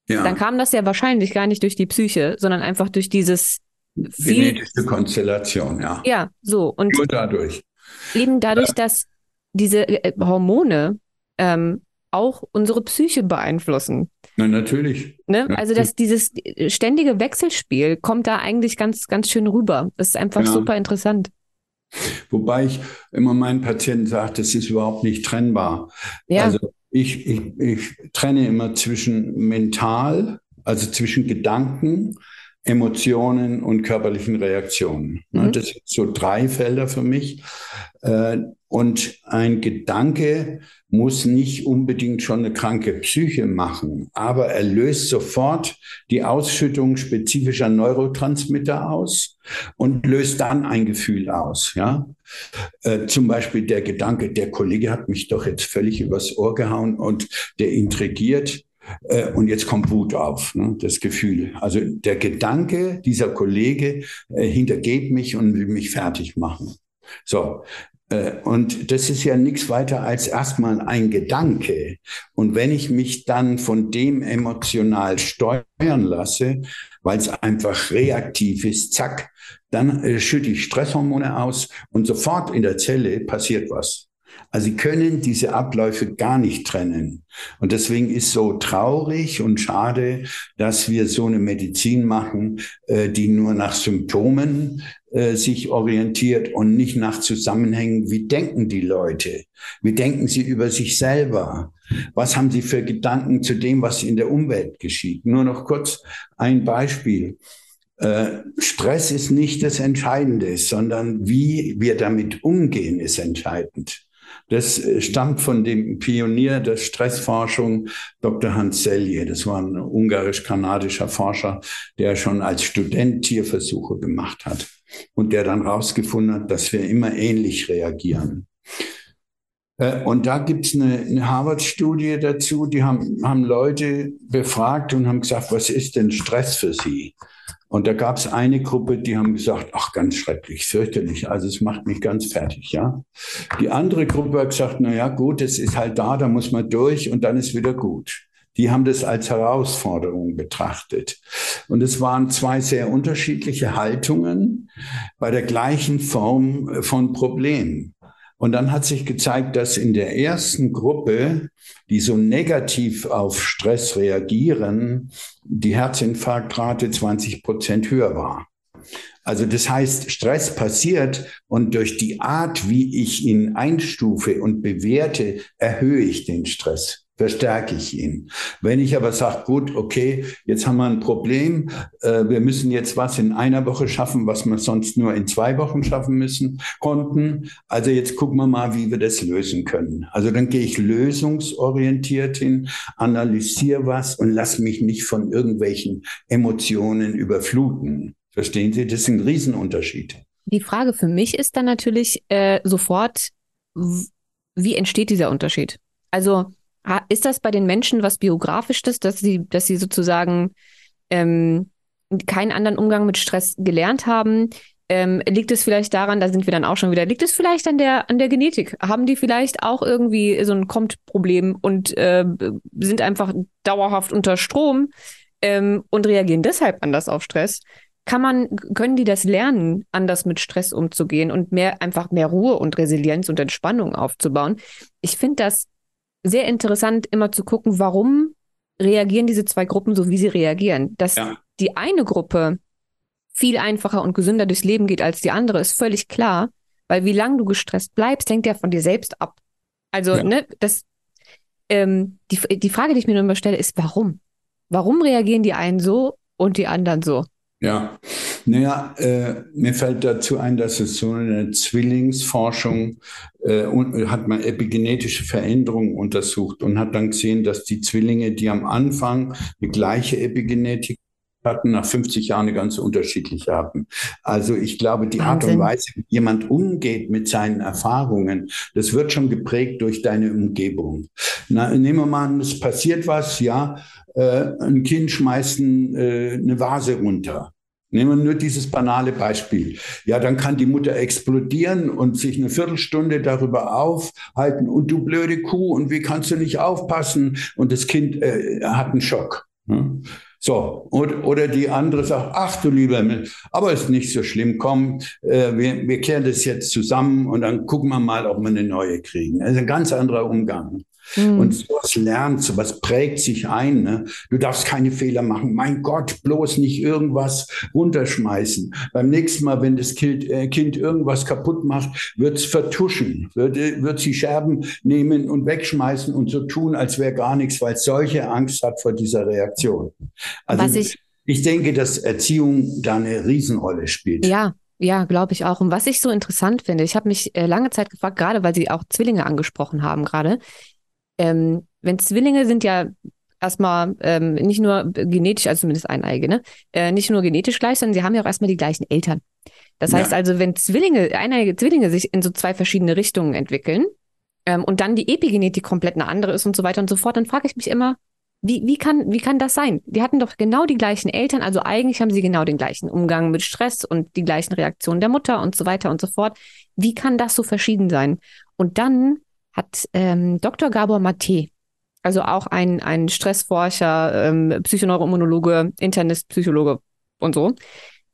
ja. dann kam das ja wahrscheinlich gar nicht durch die Psyche, sondern einfach durch dieses genetische Konstellation, ja. Ja, so und nur dadurch. Eben dadurch, ja. dass diese äh, Hormone ähm, auch unsere Psyche beeinflussen. Na, natürlich. Ne? Also dass dieses ständige Wechselspiel kommt da eigentlich ganz, ganz schön rüber. Das ist einfach ja. super interessant. Wobei ich immer meinen Patienten sage, das ist überhaupt nicht trennbar. Ja. Also ich, ich, ich trenne immer zwischen mental, also zwischen Gedanken, Emotionen und körperlichen Reaktionen. Mhm. Das sind so drei Felder für mich. Und ein Gedanke muss nicht unbedingt schon eine kranke Psyche machen, aber er löst sofort die Ausschüttung spezifischer Neurotransmitter aus und löst dann ein Gefühl aus. Ja, äh, zum Beispiel der Gedanke, der Kollege hat mich doch jetzt völlig übers Ohr gehauen und der intrigiert. Äh, und jetzt kommt Wut auf, ne, das Gefühl. Also der Gedanke, dieser Kollege äh, hintergeht mich und will mich fertig machen. So, und das ist ja nichts weiter als erstmal ein Gedanke. Und wenn ich mich dann von dem emotional steuern lasse, weil es einfach reaktiv ist, zack, dann äh, schütte ich Stresshormone aus und sofort in der Zelle passiert was. Also sie können diese Abläufe gar nicht trennen. Und deswegen ist so traurig und schade, dass wir so eine Medizin machen, äh, die nur nach Symptomen äh, sich orientiert und nicht nach Zusammenhängen. Wie denken die Leute? Wie denken sie über sich selber? Was haben sie für Gedanken zu dem, was in der Umwelt geschieht? Nur noch kurz ein Beispiel. Äh, Stress ist nicht das Entscheidende, sondern wie wir damit umgehen, ist entscheidend. Das äh, stammt von dem Pionier der Stressforschung, Dr. Hans Selye. Das war ein ungarisch-kanadischer Forscher, der schon als Student Tierversuche gemacht hat und der dann herausgefunden hat, dass wir immer ähnlich reagieren. Äh, und da gibt es eine, eine Harvard-Studie dazu, die haben, haben Leute befragt und haben gesagt, was ist denn Stress für sie? Und da gab es eine Gruppe, die haben gesagt, ach, ganz schrecklich, fürchterlich, also es macht mich ganz fertig, ja. Die andere Gruppe hat gesagt, na ja, gut, es ist halt da, da muss man durch und dann ist wieder gut. Die haben das als Herausforderung betrachtet. Und es waren zwei sehr unterschiedliche Haltungen. bei der gleichen Form von Problem. Und dann hat sich gezeigt, dass in der ersten Gruppe, die so negativ auf Stress reagieren, die Herzinfarktrate 20 Prozent höher war. Also das heißt, Stress passiert und durch die Art, wie ich ihn einstufe und bewerte, erhöhe ich den Stress verstärke ich ihn. Wenn ich aber sage, gut, okay, jetzt haben wir ein Problem, äh, wir müssen jetzt was in einer Woche schaffen, was wir sonst nur in zwei Wochen schaffen müssen, konnten. Also jetzt gucken wir mal, wie wir das lösen können. Also dann gehe ich lösungsorientiert hin, analysiere was und lass mich nicht von irgendwelchen Emotionen überfluten. Verstehen Sie? Das ist ein Riesenunterschied. Die Frage für mich ist dann natürlich äh, sofort, wie entsteht dieser Unterschied? Also ist das bei den Menschen was biografisches, dass sie, dass sie sozusagen ähm, keinen anderen Umgang mit Stress gelernt haben? Ähm, liegt es vielleicht daran, da sind wir dann auch schon wieder, liegt es vielleicht an der, an der Genetik? Haben die vielleicht auch irgendwie so ein Kommt-Problem und äh, sind einfach dauerhaft unter Strom ähm, und reagieren deshalb anders auf Stress? kann man, können die das lernen, anders mit Stress umzugehen und mehr, einfach mehr Ruhe und Resilienz und Entspannung aufzubauen? Ich finde das sehr interessant, immer zu gucken, warum reagieren diese zwei Gruppen so, wie sie reagieren. Dass ja. die eine Gruppe viel einfacher und gesünder durchs Leben geht als die andere, ist völlig klar, weil wie lange du gestresst bleibst, hängt ja von dir selbst ab. Also, ja. ne, das, ähm, die, die Frage, die ich mir nur immer stelle, ist, warum? Warum reagieren die einen so und die anderen so? Ja, naja, äh, mir fällt dazu ein, dass es so eine Zwillingsforschung äh, und, hat man epigenetische Veränderungen untersucht und hat dann gesehen, dass die Zwillinge, die am Anfang die gleiche Epigenetik hatten, nach 50 Jahren eine ganz unterschiedliche hatten. Also ich glaube, die Wahnsinn. Art und Weise, wie jemand umgeht mit seinen Erfahrungen, das wird schon geprägt durch deine Umgebung. Na, nehmen wir mal an, es passiert was, ja, äh, ein Kind schmeißt ein, äh, eine Vase runter. Nehmen wir nur dieses banale Beispiel. Ja, dann kann die Mutter explodieren und sich eine Viertelstunde darüber aufhalten und du blöde Kuh und wie kannst du nicht aufpassen? Und das Kind äh, hat einen Schock. Ne? So, und, oder die andere sagt, ach du lieber Himmel, aber ist nicht so schlimm, komm, äh, wir, wir kehren das jetzt zusammen und dann gucken wir mal, ob wir eine neue kriegen. Ist ein ganz anderer Umgang. Mhm. Und sowas lernt, sowas prägt sich ein. Ne? Du darfst keine Fehler machen. Mein Gott, bloß nicht irgendwas runterschmeißen. Beim nächsten Mal, wenn das Kind, äh, kind irgendwas kaputt macht, wird es vertuschen, wird, wird sie Scherben nehmen und wegschmeißen und so tun, als wäre gar nichts, weil es solche Angst hat vor dieser Reaktion. Also Was ich, ich denke, dass Erziehung da eine Riesenrolle spielt. Ja, ja, glaube ich auch. Und was ich so interessant finde, ich habe mich äh, lange Zeit gefragt, gerade weil Sie auch Zwillinge angesprochen haben gerade, ähm, wenn Zwillinge sind ja erstmal ähm, nicht nur genetisch, also zumindest eineige, ne? Äh, nicht nur genetisch gleich, sondern sie haben ja auch erstmal die gleichen Eltern. Das ja. heißt also, wenn Zwillinge, eineige Zwillinge sich in so zwei verschiedene Richtungen entwickeln ähm, und dann die Epigenetik komplett eine andere ist und so weiter und so fort, dann frage ich mich immer, wie, wie, kann, wie kann das sein? Die hatten doch genau die gleichen Eltern, also eigentlich haben sie genau den gleichen Umgang mit Stress und die gleichen Reaktionen der Mutter und so weiter und so fort. Wie kann das so verschieden sein? Und dann hat ähm, Dr. Gabor Mate, also auch ein, ein Stressforscher, ähm, Psychoneuroimmunologe, Internist, Psychologe und so,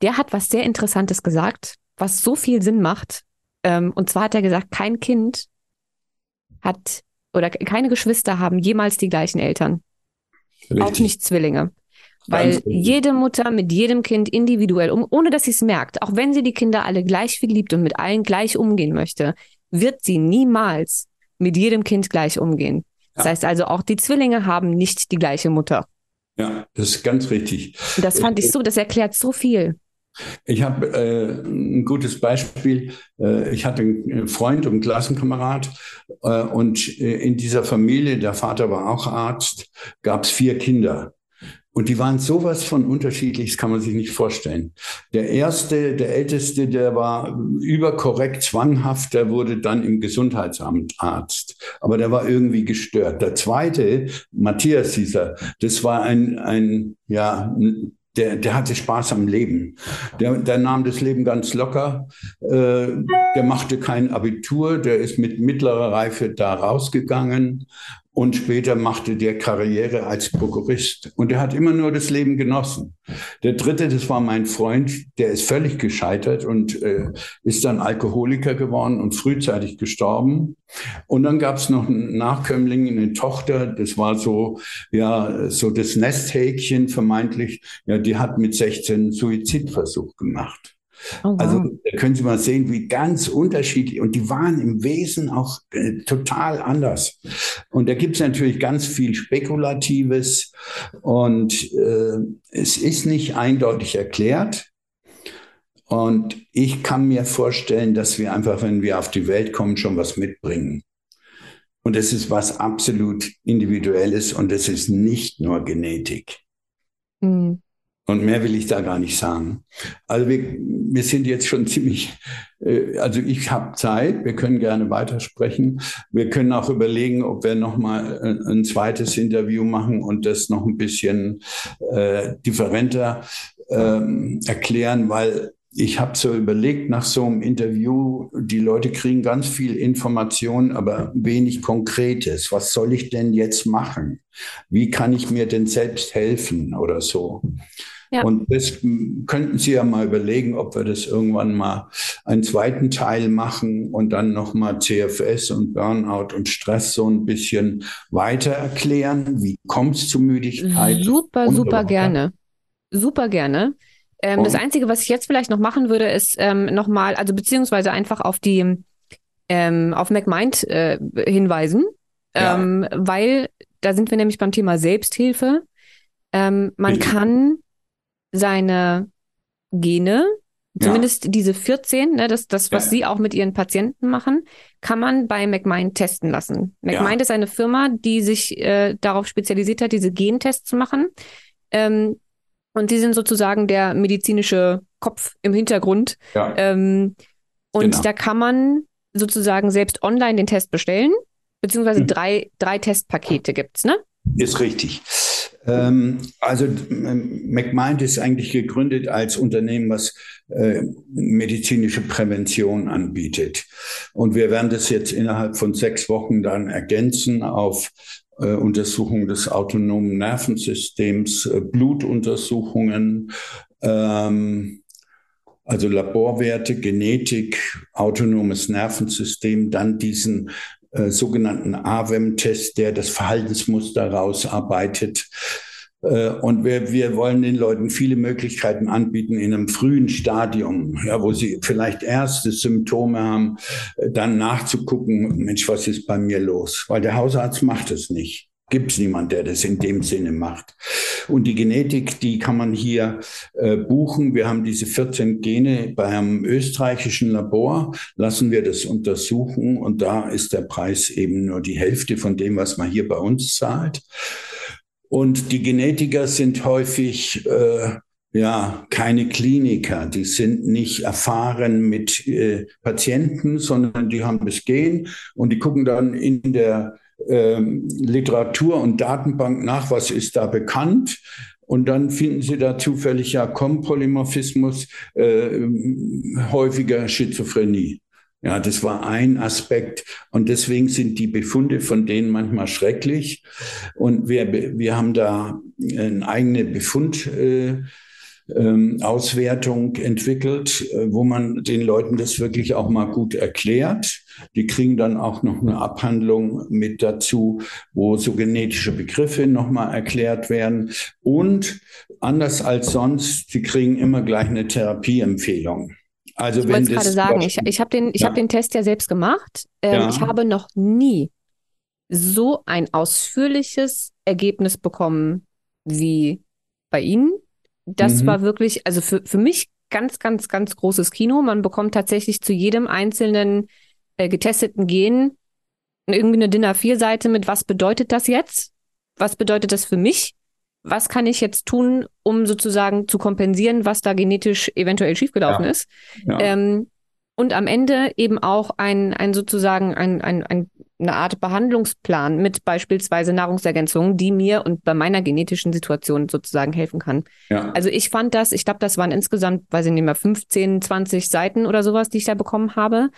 der hat was sehr Interessantes gesagt, was so viel Sinn macht. Ähm, und zwar hat er gesagt, kein Kind hat oder keine Geschwister haben jemals die gleichen Eltern. Richtig. Auch nicht Zwillinge. Weil jede Mutter mit jedem Kind individuell, um, ohne dass sie es merkt, auch wenn sie die Kinder alle gleich viel liebt und mit allen gleich umgehen möchte, wird sie niemals mit jedem Kind gleich umgehen. Das heißt also, auch die Zwillinge haben nicht die gleiche Mutter. Ja, das ist ganz richtig. Das fand ich so, das erklärt so viel. Ich habe äh, ein gutes Beispiel. Äh, ich hatte einen Freund und einen Klassenkamerad äh, und äh, in dieser Familie, der Vater war auch Arzt, gab es vier Kinder. Und die waren sowas von unterschiedlich, das kann man sich nicht vorstellen. Der erste, der älteste, der war überkorrekt zwanghaft, der wurde dann im Gesundheitsamt Arzt. Aber der war irgendwie gestört. Der zweite, Matthias dieser, das war ein, ein ja, der, der hatte Spaß am Leben. Der, der nahm das Leben ganz locker. Äh, der machte kein Abitur. Der ist mit mittlerer Reife da rausgegangen und später machte der Karriere als Prokurist. Und er hat immer nur das Leben genossen. Der dritte, das war mein Freund, der ist völlig gescheitert und äh, ist dann Alkoholiker geworden und frühzeitig gestorben. Und dann gab es noch einen Nachkömmling, eine Tochter, das war so, ja, so das Nesthäkchen vermeintlich, ja, die hat mit 16 Suizidversuch gemacht. Oh, wow. Also da können Sie mal sehen, wie ganz unterschiedlich und die waren im Wesen auch äh, total anders. Und da gibt es natürlich ganz viel Spekulatives und äh, es ist nicht eindeutig erklärt. Und ich kann mir vorstellen, dass wir einfach, wenn wir auf die Welt kommen, schon was mitbringen. Und es ist was absolut Individuelles und es ist nicht nur Genetik. Mhm. Und mehr will ich da gar nicht sagen. Also wir, wir sind jetzt schon ziemlich, äh, also ich habe Zeit, wir können gerne weitersprechen. Wir können auch überlegen, ob wir nochmal ein, äh, ein zweites Interview machen und das noch ein bisschen äh, differenter ähm, erklären, weil ich habe so überlegt nach so einem Interview, die Leute kriegen ganz viel Information, aber wenig Konkretes. Was soll ich denn jetzt machen? Wie kann ich mir denn selbst helfen oder so? Ja. Und das könnten Sie ja mal überlegen, ob wir das irgendwann mal einen zweiten Teil machen und dann nochmal CFS und Burnout und Stress so ein bisschen weiter erklären. Wie kommt es zu Müdigkeit? Super, super gerne. Super gerne. Ähm, das Einzige, was ich jetzt vielleicht noch machen würde, ist ähm, nochmal, also beziehungsweise einfach auf die ähm, auf MacMind äh, hinweisen, ja. ähm, weil da sind wir nämlich beim Thema Selbsthilfe. Ähm, man kann seine Gene, zumindest ja. diese 14, ne, das, das, was ja. Sie auch mit Ihren Patienten machen, kann man bei McMind testen lassen. McMind ja. ist eine Firma, die sich äh, darauf spezialisiert hat, diese Gentests zu machen. Ähm, und die sind sozusagen der medizinische Kopf im Hintergrund. Ja. Ähm, und genau. da kann man sozusagen selbst online den Test bestellen, beziehungsweise hm. drei, drei Testpakete gibt's, ne? Ist richtig. Ähm, also McMind ist eigentlich gegründet als Unternehmen, was äh, medizinische Prävention anbietet. Und wir werden das jetzt innerhalb von sechs Wochen dann ergänzen auf äh, Untersuchung des autonomen Nervensystems, äh, Blutuntersuchungen, ähm, also Laborwerte, Genetik, autonomes Nervensystem, dann diesen äh, sogenannten AWEM-Test, der das Verhaltensmuster rausarbeitet. Äh, und wir, wir wollen den Leuten viele Möglichkeiten anbieten in einem frühen Stadium, ja, wo sie vielleicht erste Symptome haben, äh, dann nachzugucken, Mensch, was ist bei mir los? Weil der Hausarzt macht es nicht gibt es niemand, der das in dem Sinne macht. Und die Genetik, die kann man hier äh, buchen. Wir haben diese 14 Gene bei einem österreichischen Labor, lassen wir das untersuchen und da ist der Preis eben nur die Hälfte von dem, was man hier bei uns zahlt. Und die Genetiker sind häufig äh, ja keine Kliniker, die sind nicht erfahren mit äh, Patienten, sondern die haben das Gen und die gucken dann in der ähm, Literatur und Datenbank nach, was ist da bekannt. Und dann finden Sie da zufällig ja Kompolymorphismus, äh, häufiger Schizophrenie. Ja, das war ein Aspekt. Und deswegen sind die Befunde von denen manchmal schrecklich. Und wir, wir haben da eine eigene Befund. Äh, ähm, Auswertung entwickelt, äh, wo man den Leuten das wirklich auch mal gut erklärt. Die kriegen dann auch noch eine Abhandlung mit dazu, wo so genetische Begriffe nochmal erklärt werden. Und anders als sonst, sie kriegen immer gleich eine Therapieempfehlung. Also ich wollte gerade sagen, ich, ich habe den, ich ja. hab den Test ja selbst gemacht. Ähm, ja. Ich habe noch nie so ein ausführliches Ergebnis bekommen wie bei Ihnen das mhm. war wirklich, also für, für mich ganz, ganz, ganz großes Kino. Man bekommt tatsächlich zu jedem einzelnen äh, getesteten Gen irgendwie eine DIN A4-Seite mit, was bedeutet das jetzt? Was bedeutet das für mich? Was kann ich jetzt tun, um sozusagen zu kompensieren, was da genetisch eventuell schiefgelaufen ja. ist? Ja. Ähm, und am Ende eben auch ein, ein sozusagen ein, ein, ein, eine Art Behandlungsplan mit beispielsweise Nahrungsergänzungen, die mir und bei meiner genetischen Situation sozusagen helfen kann. Ja. Also ich fand das, ich glaube, das waren insgesamt, weiß ich nicht mehr, 15, 20 Seiten oder sowas, die ich da bekommen habe.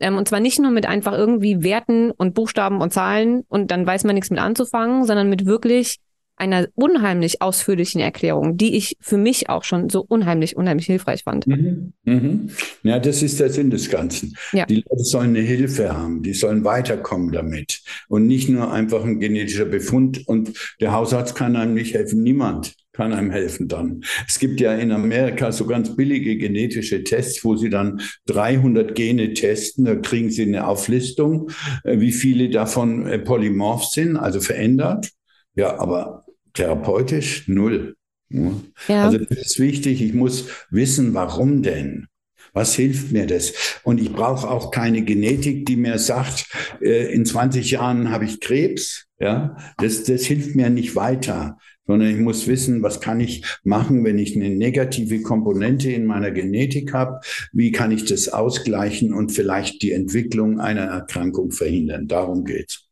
Ähm, und zwar nicht nur mit einfach irgendwie Werten und Buchstaben und Zahlen und dann weiß man nichts mit anzufangen, sondern mit wirklich einer unheimlich ausführlichen Erklärung, die ich für mich auch schon so unheimlich, unheimlich hilfreich fand. Mhm. Mhm. Ja, das ist der Sinn des Ganzen. Ja. Die Leute sollen eine Hilfe haben, die sollen weiterkommen damit und nicht nur einfach ein genetischer Befund und der Hausarzt kann einem nicht helfen, niemand kann einem helfen dann. Es gibt ja in Amerika so ganz billige genetische Tests, wo sie dann 300 Gene testen. Da kriegen sie eine Auflistung, äh, wie viele davon polymorph sind, also verändert. Ja, aber therapeutisch null. Ja. Also das ist wichtig. Ich muss wissen, warum denn? Was hilft mir das? Und ich brauche auch keine Genetik, die mir sagt, äh, in 20 Jahren habe ich Krebs. Ja, das, das hilft mir nicht weiter, sondern ich muss wissen, was kann ich machen, wenn ich eine negative Komponente in meiner Genetik habe? Wie kann ich das ausgleichen und vielleicht die Entwicklung einer Erkrankung verhindern? Darum geht's.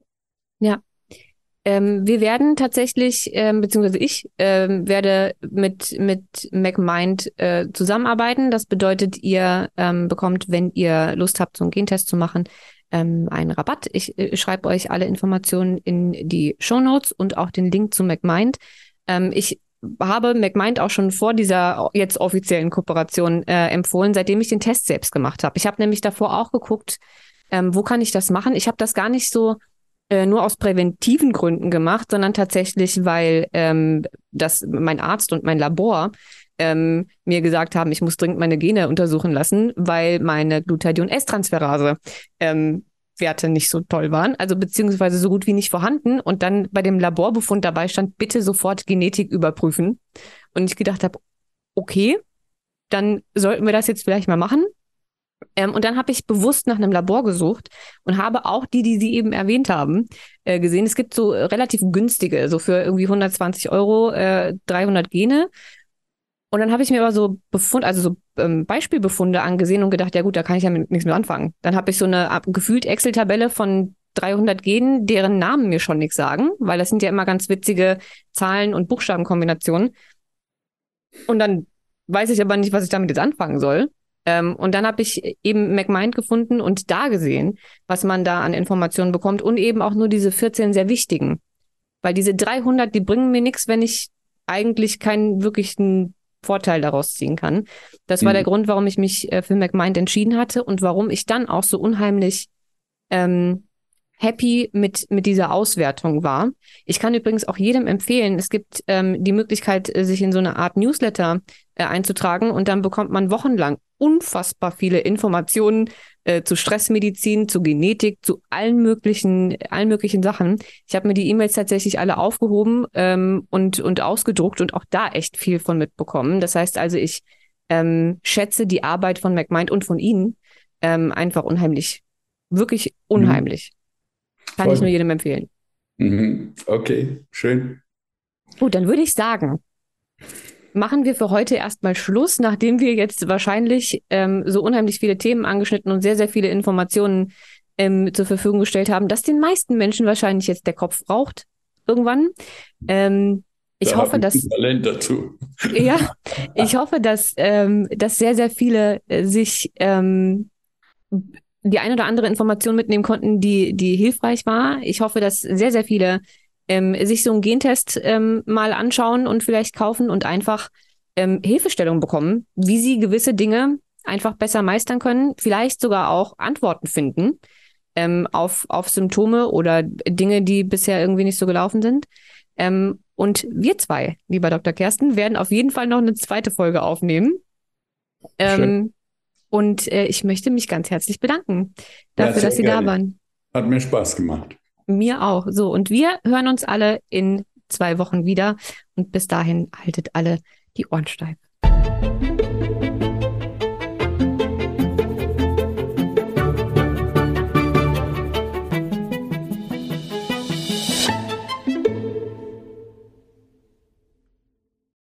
Ja, ähm, wir werden tatsächlich, ähm, beziehungsweise ich ähm, werde mit, mit MacMind äh, zusammenarbeiten. Das bedeutet, ihr ähm, bekommt, wenn ihr Lust habt, so einen Gentest zu machen, ähm, einen Rabatt. Ich äh, schreibe euch alle Informationen in die Show Notes und auch den Link zu MacMind. Ähm, ich habe MacMind auch schon vor dieser jetzt offiziellen Kooperation äh, empfohlen, seitdem ich den Test selbst gemacht habe. Ich habe nämlich davor auch geguckt, ähm, wo kann ich das machen. Ich habe das gar nicht so äh, nur aus präventiven Gründen gemacht, sondern tatsächlich, weil ähm, das mein Arzt und mein Labor ähm, mir gesagt haben, ich muss dringend meine Gene untersuchen lassen, weil meine Glutathion-S-Transferase ähm, Werte nicht so toll waren, also beziehungsweise so gut wie nicht vorhanden. Und dann bei dem Laborbefund dabei stand, bitte sofort Genetik überprüfen. Und ich gedacht habe, okay, dann sollten wir das jetzt vielleicht mal machen. Ähm, und dann habe ich bewusst nach einem Labor gesucht und habe auch die, die Sie eben erwähnt haben, äh, gesehen. Es gibt so relativ günstige, so für irgendwie 120 Euro, äh, 300 Gene. Und dann habe ich mir aber so Befund, also so ähm, Beispielbefunde angesehen und gedacht, ja gut, da kann ich ja mit, nichts mehr anfangen. Dann habe ich so eine gefühlt Excel-Tabelle von 300 Genen, deren Namen mir schon nichts sagen, weil das sind ja immer ganz witzige Zahlen- und Buchstabenkombinationen. Und dann weiß ich aber nicht, was ich damit jetzt anfangen soll. Ähm, und dann habe ich eben MacMind gefunden und da gesehen, was man da an Informationen bekommt und eben auch nur diese 14 sehr wichtigen. Weil diese 300, die bringen mir nichts, wenn ich eigentlich keinen wirklichen Vorteil daraus ziehen kann. Das war mhm. der Grund, warum ich mich äh, für MacMind entschieden hatte und warum ich dann auch so unheimlich ähm, happy mit, mit dieser Auswertung war. Ich kann übrigens auch jedem empfehlen, es gibt ähm, die Möglichkeit, äh, sich in so eine Art Newsletter äh, einzutragen und dann bekommt man wochenlang unfassbar viele Informationen äh, zu Stressmedizin, zu Genetik, zu allen möglichen, allen möglichen Sachen. Ich habe mir die E-Mails tatsächlich alle aufgehoben ähm, und, und ausgedruckt und auch da echt viel von mitbekommen. Das heißt also, ich ähm, schätze die Arbeit von MacMind und von Ihnen ähm, einfach unheimlich. Wirklich unheimlich. Mhm. Kann Voll. ich nur jedem empfehlen. Mhm. Okay, schön. Gut, dann würde ich sagen, machen wir für heute erstmal Schluss, nachdem wir jetzt wahrscheinlich ähm, so unheimlich viele Themen angeschnitten und sehr, sehr viele Informationen ähm, zur Verfügung gestellt haben, dass den meisten Menschen wahrscheinlich jetzt der Kopf braucht irgendwann. Ähm, ich da hoffe, dass Talent dazu. Ja, ich hoffe, dass, ähm, dass sehr, sehr viele äh, sich ähm, die ein oder andere Information mitnehmen konnten, die, die hilfreich war. Ich hoffe, dass sehr, sehr viele ähm, sich so einen Gentest ähm, mal anschauen und vielleicht kaufen und einfach ähm, Hilfestellung bekommen, wie sie gewisse Dinge einfach besser meistern können, vielleicht sogar auch Antworten finden ähm, auf, auf Symptome oder Dinge, die bisher irgendwie nicht so gelaufen sind. Ähm, und wir zwei, lieber Dr. Kersten, werden auf jeden Fall noch eine zweite Folge aufnehmen. Ähm, und äh, ich möchte mich ganz herzlich bedanken dafür, ja, dass Sie gerne. da waren. Hat mir Spaß gemacht. Mir auch. So, und wir hören uns alle in zwei Wochen wieder. Und bis dahin haltet alle die Ohren steif.